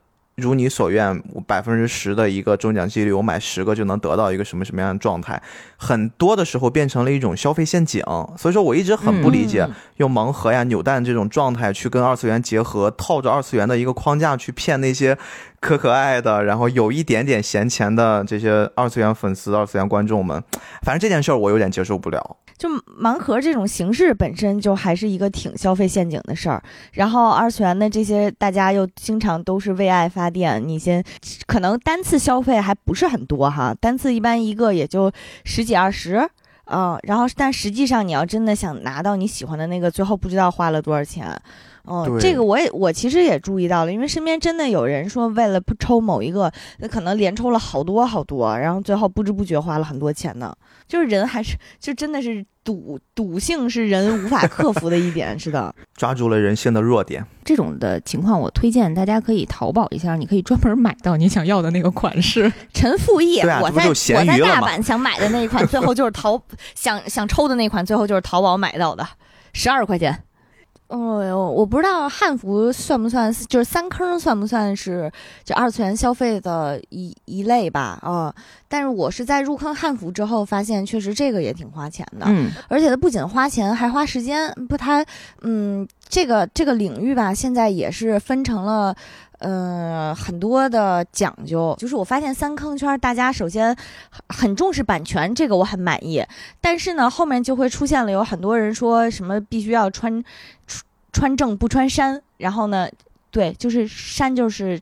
如你所愿，百分之十的一个中奖几率，我买十个就能得到一个什么什么样的状态，很多的时候变成了一种消费陷阱。所以说我一直很不理解，嗯用盲盒呀、扭蛋这种状态去跟二次元结合，套着二次元的一个框架去骗那些可可爱的，然后有一点点闲钱的这些二次元粉丝、二次元观众们。反正这件事儿我有点接受不了。就盲盒这种形式本身就还是一个挺消费陷阱的事儿，然后二次元的这些大家又经常都是为爱发电，你先可能单次消费还不是很多哈，单次一般一个也就十几二十。嗯，然后但实际上你要真的想拿到你喜欢的那个，最后不知道花了多少钱。嗯，对这个我也我其实也注意到了，因为身边真的有人说为了不抽某一个，那可能连抽了好多好多，然后最后不知不觉花了很多钱呢。就是人还是就真的是赌赌性是人无法克服的一点，是的。抓住了人性的弱点，这种的情况，我推荐大家可以淘宝一下，你可以专门买到你想要的那个款式。陈复义，我在我在大阪想买的那一款，最后就是淘 想想抽的那款，最后就是淘宝买到的，十二块钱。哦哟，我不知道汉服算不算，就是三坑算不算是就二次元消费的一一类吧？啊、但是我是在入坑汉服之后，发现确实这个也挺花钱的。嗯，而且它不仅花钱，还花时间。不，它，嗯，这个这个领域吧，现在也是分成了，呃，很多的讲究。就是我发现三坑圈，大家首先很很重视版权，这个我很满意。但是呢，后面就会出现了有很多人说什么必须要穿穿穿正不穿山，然后呢，对，就是山就是。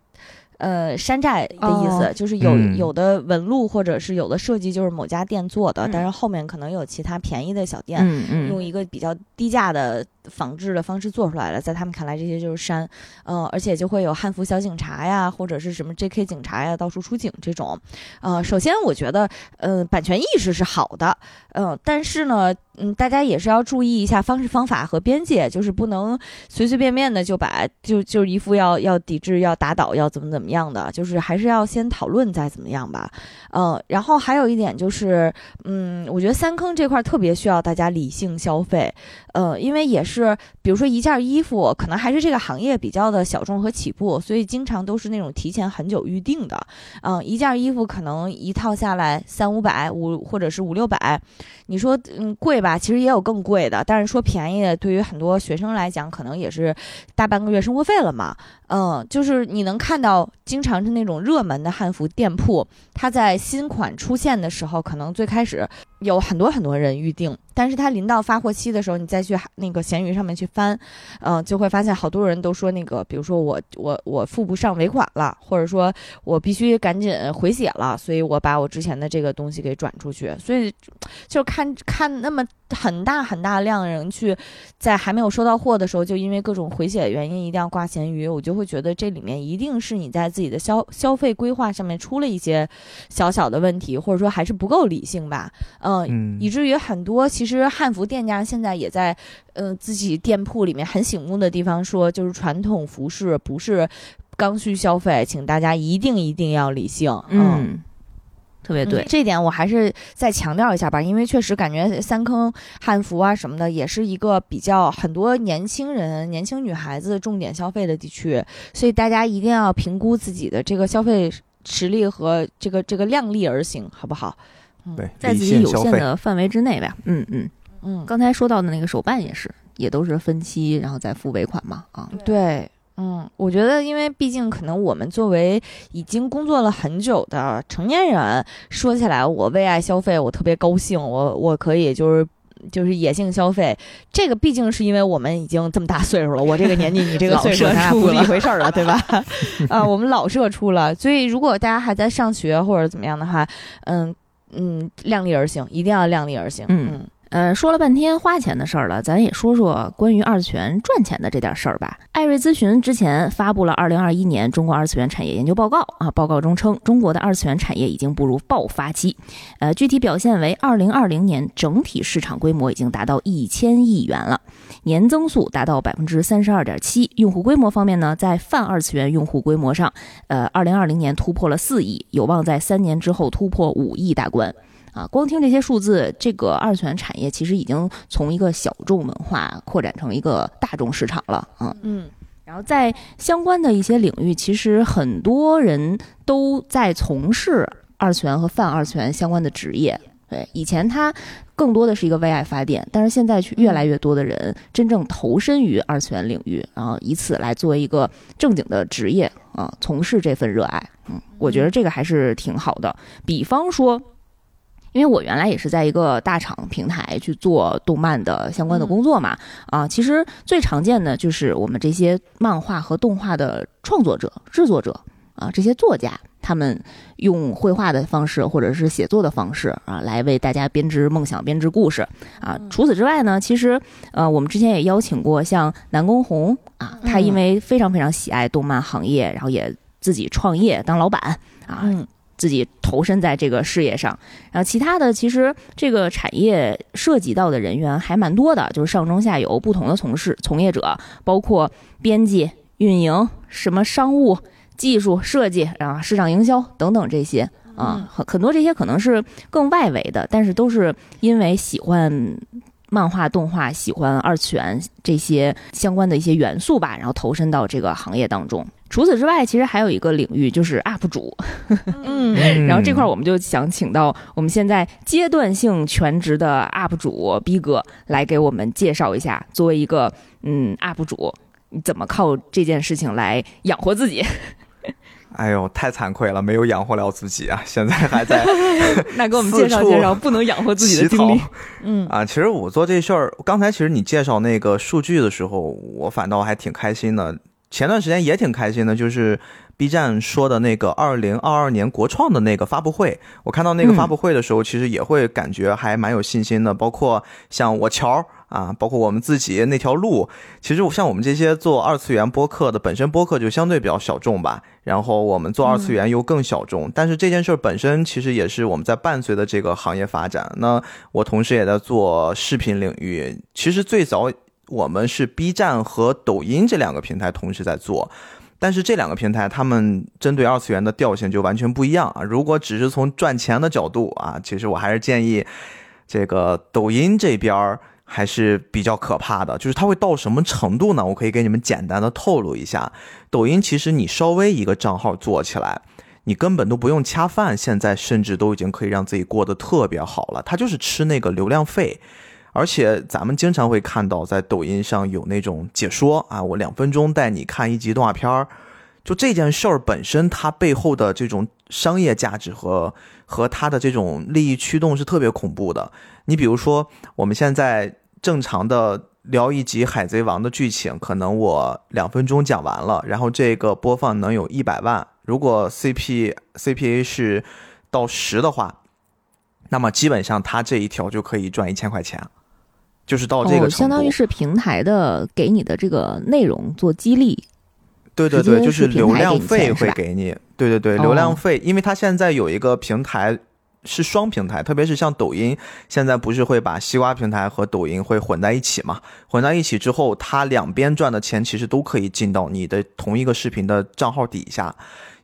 呃，山寨的意思、哦就是有、嗯有的纹路或者是有的设计就是某家店做的，嗯但是后面可能有其他便宜的小店，嗯嗯用一个比较低价的仿制的方式做出来了，在他们看来这些就是山，呃，而且就会有汉服小警察呀，或者是什么 J.K. 警察呀，到处出警这种。呃，首先我觉得，呃，版权意识是好的，嗯，但是呢。嗯，大家也是要注意一下方式方法和边界，就是不能随随便便的就把就就一副要要抵制、要打倒、要怎么怎么样的，就是还是要先讨论再怎么样吧。呃，然后还有一点就是，嗯，我觉得三坑这块特别需要大家理性消费，呃，因为也是是比如说一件衣服，可能还是这个行业比较的小众和起步，所以经常都是那种提前很久预定的。嗯，一件衣服可能一套下来三五百五或者是五六百，你说嗯贵吧？其实也有更贵的，但是说便宜，对于很多学生来讲，可能也是大半个月生活费了嘛。嗯，就是你能看到，经常是那种热门的汉服店铺，它在新款出现的时候，可能最开始有很多很多人预定。但是它临到发货期的时候，你再去那个闲鱼上面去翻，嗯，就会发现好多人都说那个，比如说我我我付不上尾款了，或者说我必须赶紧回血了，所以我把我之前的这个东西给转出去。所以就看看那么很大很大量人去，在还没有收到货的时候，就因为各种回血的原因一定要挂闲鱼，我就会觉得这里面一定是你在自己的消消费规划上面出了一些小小的问题，或者说还是不够理性吧，嗯，以至于很多其实。其实汉服店家现在也在，呃，自己店铺里面很醒目的地方说，就是传统服饰不是刚需消费，请大家一定一定要理性。嗯，特别对，这点我还是再强调一下吧，因为确实感觉三坑汉服啊什么的，也是一个比较很多年轻人、年轻女孩子重点消费的地区，所以大家一定要评估自己的这个消费实力和这个这个量力而行，好不好？对，在自己有限的范围之内吧。嗯嗯嗯，刚才说到的那个手办也是，也都是分期，然后再付尾款嘛。啊，对，嗯，我觉得，因为毕竟可能我们作为已经工作了很久的成年人，说起来我为爱消费，我特别高兴，我我可以就是就是野性消费。这个毕竟是因为我们已经这么大岁数了，我这个年纪，你这个岁数，咱俩不是一回事儿了，对吧？啊，我们老社畜了，所以如果大家还在上学或者怎么样的话，嗯。嗯，量力而行，一定要量力而行。嗯，呃，说了半天花钱的事儿了，咱也说说关于二次元赚钱的这点事儿吧。艾瑞咨询之前发布了二零二一年中国二次元产业研究报告啊，报告中称，中国的二次元产业已经步入爆发期。呃，具体表现为，二零二零年整体市场规模已经达到一千亿元了。年增速达到百分之三十二点七，用户规模方面呢，在泛二次元用户规模上，呃，二零二零年突破了四亿，有望在三年之后突破五亿大关。啊，光听这些数字，这个二次元产业其实已经从一个小众文化扩展成一个大众市场了。啊嗯，然后在相关的一些领域，其实很多人都在从事二次元和泛二次元相关的职业。对，以前它更多的是一个为爱发电，但是现在去越来越多的人真正投身于二次元领域，然后以此来作为一个正经的职业啊，从事这份热爱。嗯，我觉得这个还是挺好的。比方说，因为我原来也是在一个大厂平台去做动漫的相关的工作嘛，啊，其实最常见的就是我们这些漫画和动画的创作者、制作者啊，这些作家。他们用绘画的方式，或者是写作的方式啊，来为大家编织梦想、编织故事啊。除此之外呢，其实呃，我们之前也邀请过像南宫红啊，他因为非常非常喜爱动漫行业，然后也自己创业当老板啊，自己投身在这个事业上。然后其他的，其实这个产业涉及到的人员还蛮多的，就是上中下游不同的从事从业者，包括编辑、运营、什么商务。技术设计啊，市场营销等等这些啊，很很多这些可能是更外围的，但是都是因为喜欢漫画动画、喜欢二次元这些相关的一些元素吧，然后投身到这个行业当中。除此之外，其实还有一个领域就是 UP 主，嗯，然后这块我们就想请到我们现在阶段性全职的 UP 主逼哥来给我们介绍一下，作为一个嗯 UP 主，你怎么靠这件事情来养活自己？哎呦，太惭愧了，没有养活了自己啊！现在还在 那给我们介绍介绍不能养活自己的经历。嗯啊，其实我做这事儿，刚才其实你介绍那个数据的时候，我反倒还挺开心的。前段时间也挺开心的，就是 B 站说的那个二零二二年国创的那个发布会，我看到那个发布会的时候，其实也会感觉还蛮有信心的。包括像我乔啊，包括我们自己那条路，其实像我们这些做二次元播客的，本身播客就相对比较小众吧。然后我们做二次元又更小众，但是这件事本身其实也是我们在伴随的这个行业发展。那我同时也在做视频领域，其实最早我们是 B 站和抖音这两个平台同时在做，但是这两个平台他们针对二次元的调性就完全不一样啊。如果只是从赚钱的角度啊，其实我还是建议这个抖音这边。还是比较可怕的，就是它会到什么程度呢？我可以给你们简单的透露一下。抖音其实你稍微一个账号做起来，你根本都不用恰饭，现在甚至都已经可以让自己过得特别好了。它就是吃那个流量费，而且咱们经常会看到在抖音上有那种解说啊，我两分钟带你看一集动画片儿。就这件事儿本身，它背后的这种商业价值和和它的这种利益驱动是特别恐怖的。你比如说，我们现在正常的聊一集《海贼王》的剧情，可能我两分钟讲完了，然后这个播放能有一百万。如果 CP CPA 是到十的话，那么基本上它这一条就可以赚一千块钱，就是到这个。相当于是平台的给你的这个内容做激励。对对对，就是流量费会给你。对对对，流量费，因为它现在有一个平台。是双平台，特别是像抖音，现在不是会把西瓜平台和抖音会混在一起嘛？混在一起之后，它两边赚的钱其实都可以进到你的同一个视频的账号底下，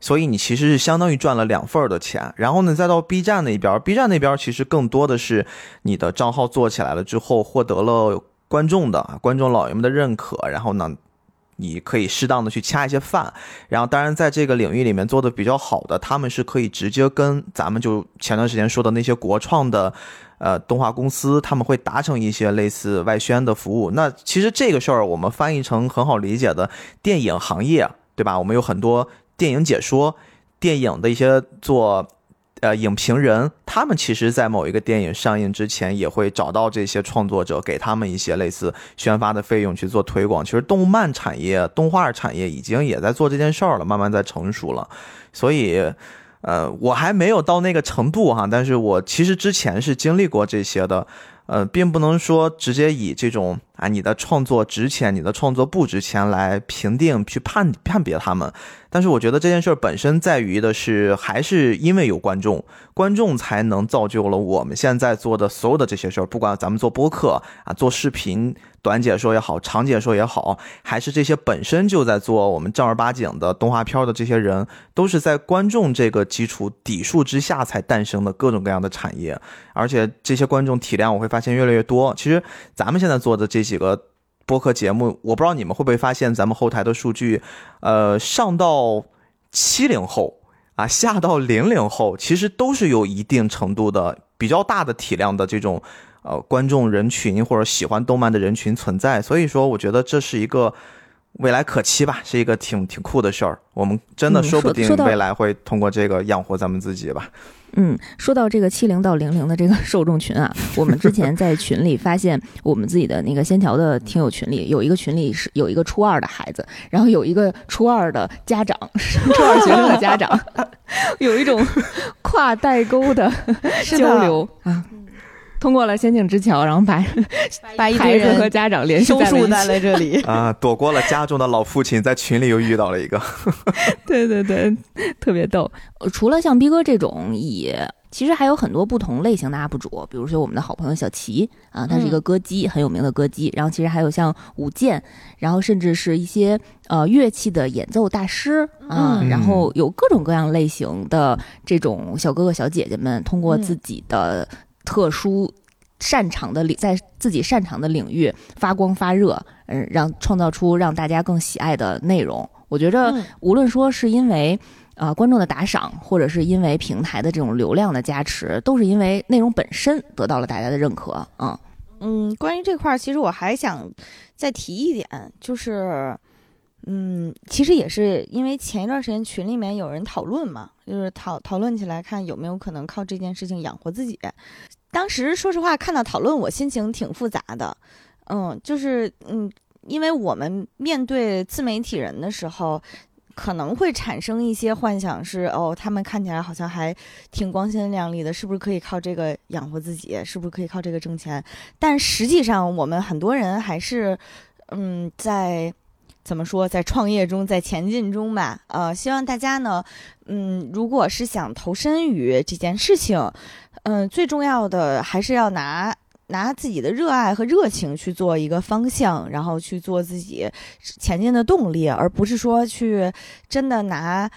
所以你其实是相当于赚了两份的钱。然后呢，再到 B 站那边，B 站那边其实更多的是你的账号做起来了之后，获得了观众的观众老爷们的认可，然后呢。你可以适当的去掐一些饭，然后当然在这个领域里面做的比较好的，他们是可以直接跟咱们就前段时间说的那些国创的，呃动画公司，他们会达成一些类似外宣的服务。那其实这个事儿我们翻译成很好理解的电影行业，对吧？我们有很多电影解说，电影的一些做。呃，影评人他们其实，在某一个电影上映之前，也会找到这些创作者，给他们一些类似宣发的费用去做推广。其实，动漫产业、动画产业已经也在做这件事儿了，慢慢在成熟了。所以，呃，我还没有到那个程度哈，但是我其实之前是经历过这些的。呃，并不能说直接以这种啊，你的创作值钱，你的创作不值钱来评定去判判别他们。但是我觉得这件事本身在于的是，还是因为有观众，观众才能造就了我们现在做的所有的这些事儿。不管咱们做播客啊，做视频。短解说也好，长解说也好，还是这些本身就在做我们正儿八经的动画片的这些人，都是在观众这个基础底数之下才诞生的各种各样的产业。而且这些观众体量，我会发现越来越多。其实咱们现在做的这几个播客节目，我不知道你们会不会发现，咱们后台的数据，呃，上到七零后啊，下到零零后，其实都是有一定程度的比较大的体量的这种。呃，观众人群或者喜欢动漫的人群存在，所以说我觉得这是一个未来可期吧，是一个挺挺酷的事儿。我们真的说不定未来会通过这个养活咱们自己吧。嗯，说到这个七零到零零的这个受众群啊，我们之前在群里发现，我们自己的那个仙条的听友群里有一个群里是有一个初二的孩子，然后有一个初二的家长，初二学生的家长，有一种跨代沟的交流啊。通过了仙境之桥，然后把 把一孩子和家长联系在了这里 啊，躲过了家中的老父亲，在群里又遇到了一个，对对对，特别逗。除了像逼哥这种，也其实还有很多不同类型的 UP 主，比如说我们的好朋友小齐啊，他是一个歌姬，很有名的歌姬。然后其实还有像舞剑，然后甚至是一些呃乐器的演奏大师啊，然后有各种各样类型的这种小哥哥小姐姐们，通过自己的。特殊擅长的领，在自己擅长的领域发光发热，嗯，让创造出让大家更喜爱的内容。我觉着，无论说是因为啊观众的打赏，或者是因为平台的这种流量的加持，都是因为内容本身得到了大家的认可啊。嗯，关于这块儿，其实我还想再提一点，就是。嗯，其实也是因为前一段时间群里面有人讨论嘛，就是讨讨论起来看有没有可能靠这件事情养活自己。当时说实话看到讨论，我心情挺复杂的。嗯，就是嗯，因为我们面对自媒体人的时候，可能会产生一些幻想是，哦，他们看起来好像还挺光鲜亮丽的，是不是可以靠这个养活自己？是不是可以靠这个挣钱？但实际上，我们很多人还是，嗯，在怎么说，在创业中，在前进中吧。呃，希望大家呢，嗯，如果是想投身于这件事情，嗯，最重要的还是要拿。拿自己的热爱和热情去做一个方向，然后去做自己前进的动力，而不是说去真的拿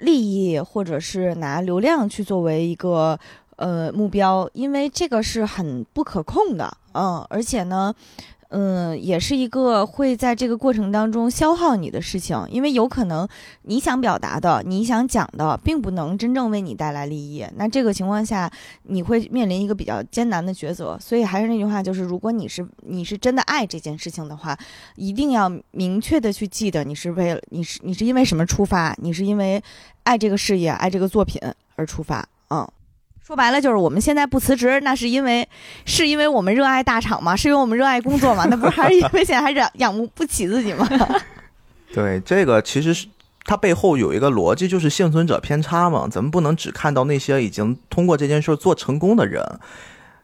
利益或者是拿流量去作为一个呃目标，因为这个是很不可控的，嗯，而且呢。嗯，也是一个会在这个过程当中消耗你的事情，因为有可能你想表达的、你想讲的，并不能真正为你带来利益。那这个情况下，你会面临一个比较艰难的抉择。所以还是那句话，就是如果你是你是真的爱这件事情的话，一定要明确的去记得，你是为了你是你是因为什么出发？你是因为爱这个事业、爱这个作品而出发。嗯。说白了就是我们现在不辞职，那是因为是因为我们热爱大厂吗？是因为我们热爱工作吗？那不是还是因为现在还养养不起自己吗？对，这个其实是它背后有一个逻辑，就是幸存者偏差嘛。咱们不能只看到那些已经通过这件事做成功的人。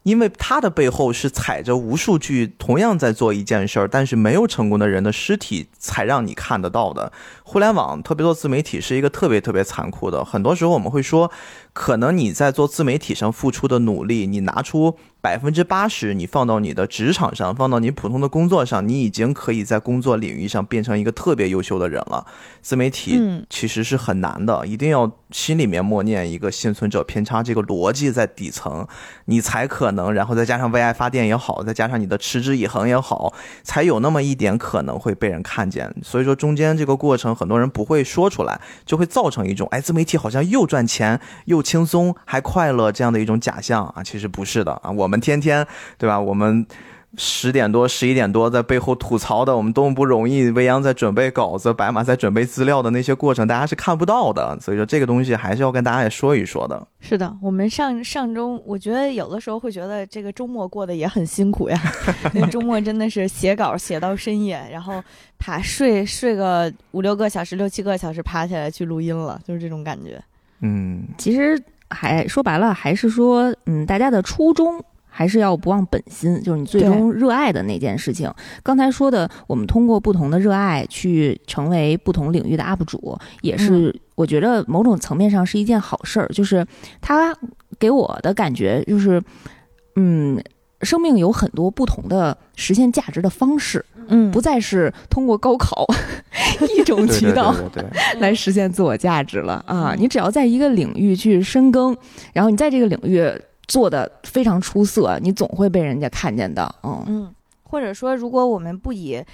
因为他的背后是踩着无数具同样在做一件事儿，但是没有成功的人的尸体，才让你看得到的。互联网，特别做自媒体，是一个特别特别残酷的。很多时候我们会说，可能你在做自媒体上付出的努力，你拿出。百分之八十，你放到你的职场上，放到你普通的工作上，你已经可以在工作领域上变成一个特别优秀的人了。自媒体其实是很难的，一定要心里面默念一个幸存者偏差这个逻辑在底层，你才可能，然后再加上为爱发电也好，再加上你的持之以恒也好，才有那么一点可能会被人看见。所以说中间这个过程，很多人不会说出来，就会造成一种哎，自媒体好像又赚钱又轻松还快乐这样的一种假象啊，其实不是的啊，我们。天天对吧？我们十点多、十一点多在背后吐槽的，我们多么不容易。未央在准备稿子，白马在准备资料的那些过程，大家是看不到的。所以说，这个东西还是要跟大家也说一说的。是的，我们上上周，我觉得有的时候会觉得这个周末过得也很辛苦呀。周末真的是写稿写到深夜，然后爬睡睡个五六个小时、六七个小时，爬起来去录音了，就是这种感觉。嗯，其实还说白了，还是说，嗯，大家的初衷。还是要不忘本心，就是你最终热爱的那件事情。刚才说的，我们通过不同的热爱去成为不同领域的 UP 主，也是我觉得某种层面上是一件好事儿。就是他给我的感觉就是，嗯，生命有很多不同的实现价值的方式，嗯，不再是通过高考 一种渠道来实现自我价值了啊！你只要在一个领域去深耕，然后你在这个领域。做的非常出色，你总会被人家看见的，嗯嗯，或者说，如果我们不以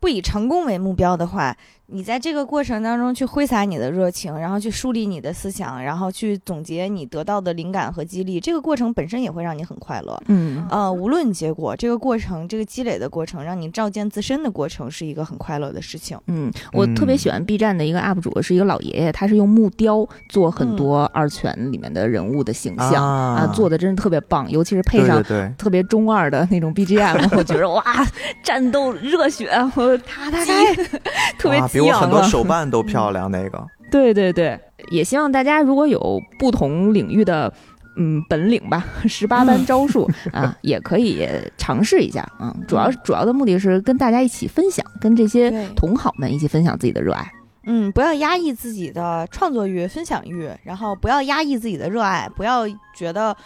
不以成功为目标的话。你在这个过程当中去挥洒你的热情，然后去梳理你的思想，然后去总结你得到的灵感和激励，这个过程本身也会让你很快乐。嗯，呃，无论结果，这个过程，这个积累的过程，让你照见自身的过程，是一个很快乐的事情。嗯，我特别喜欢 B 站的一个 UP 主，是一个老爷爷，他是用木雕做很多二泉里面的人物的形象啊，做的真是特别棒，尤其是配上特别中二的那种 BGM，我觉得哇，战斗热血，我他他 特别。比我很多手办都漂亮，那个。对对对，也希望大家如果有不同领域的嗯本领吧，十八般招数 啊，也可以尝试一下。嗯，主要主要的目的是跟大家一起分享，跟这些同好们一起分享自己的热爱。嗯，不要压抑自己的创作欲、分享欲，然后不要压抑自己的热爱，不要觉得。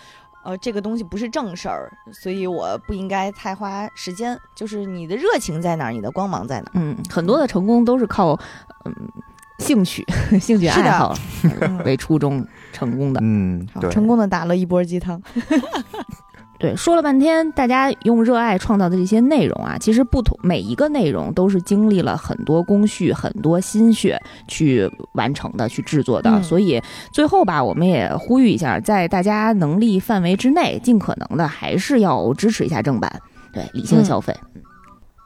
呃，这个东西不是正事儿，所以我不应该太花时间。就是你的热情在哪儿，你的光芒在哪儿。嗯，很多的成功都是靠嗯兴趣、兴趣爱好 为初衷成功的。嗯，成功的打了一波鸡汤。对，说了半天，大家用热爱创造的这些内容啊，其实不同，每一个内容都是经历了很多工序、很多心血去完成的、去制作的。所以最后吧，我们也呼吁一下，在大家能力范围之内，尽可能的还是要支持一下正版，对，理性消费。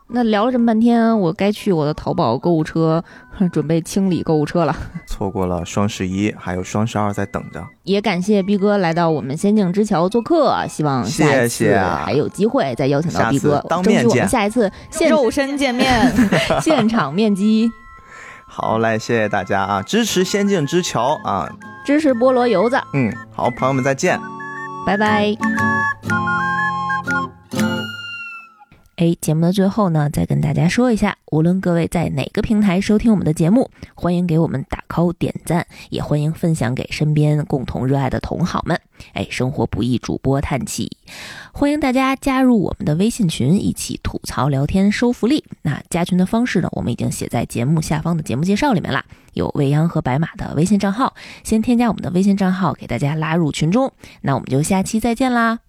那聊了这么半天，我该去我的淘宝购物车，准备清理购物车了。错过了双十一，还有双十二在等着。也感谢逼哥来到我们仙境之桥做客，希望下一次还有机会再邀请到逼哥，当面见。下一次现肉身见面，现场面基。好嘞，谢谢大家啊，支持仙境之桥啊，支持菠萝油子，嗯，好，朋友们再见。拜拜。哎，节目的最后呢，再跟大家说一下，无论各位在哪个平台收听我们的节目，欢迎给我们打 call 点赞，也欢迎分享给身边共同热爱的同好们。哎，生活不易，主播叹气，欢迎大家加入我们的微信群，一起吐槽聊天收福利。那加群的方式呢，我们已经写在节目下方的节目介绍里面了，有未央和白马的微信账号，先添加我们的微信账号，给大家拉入群中。那我们就下期再见啦。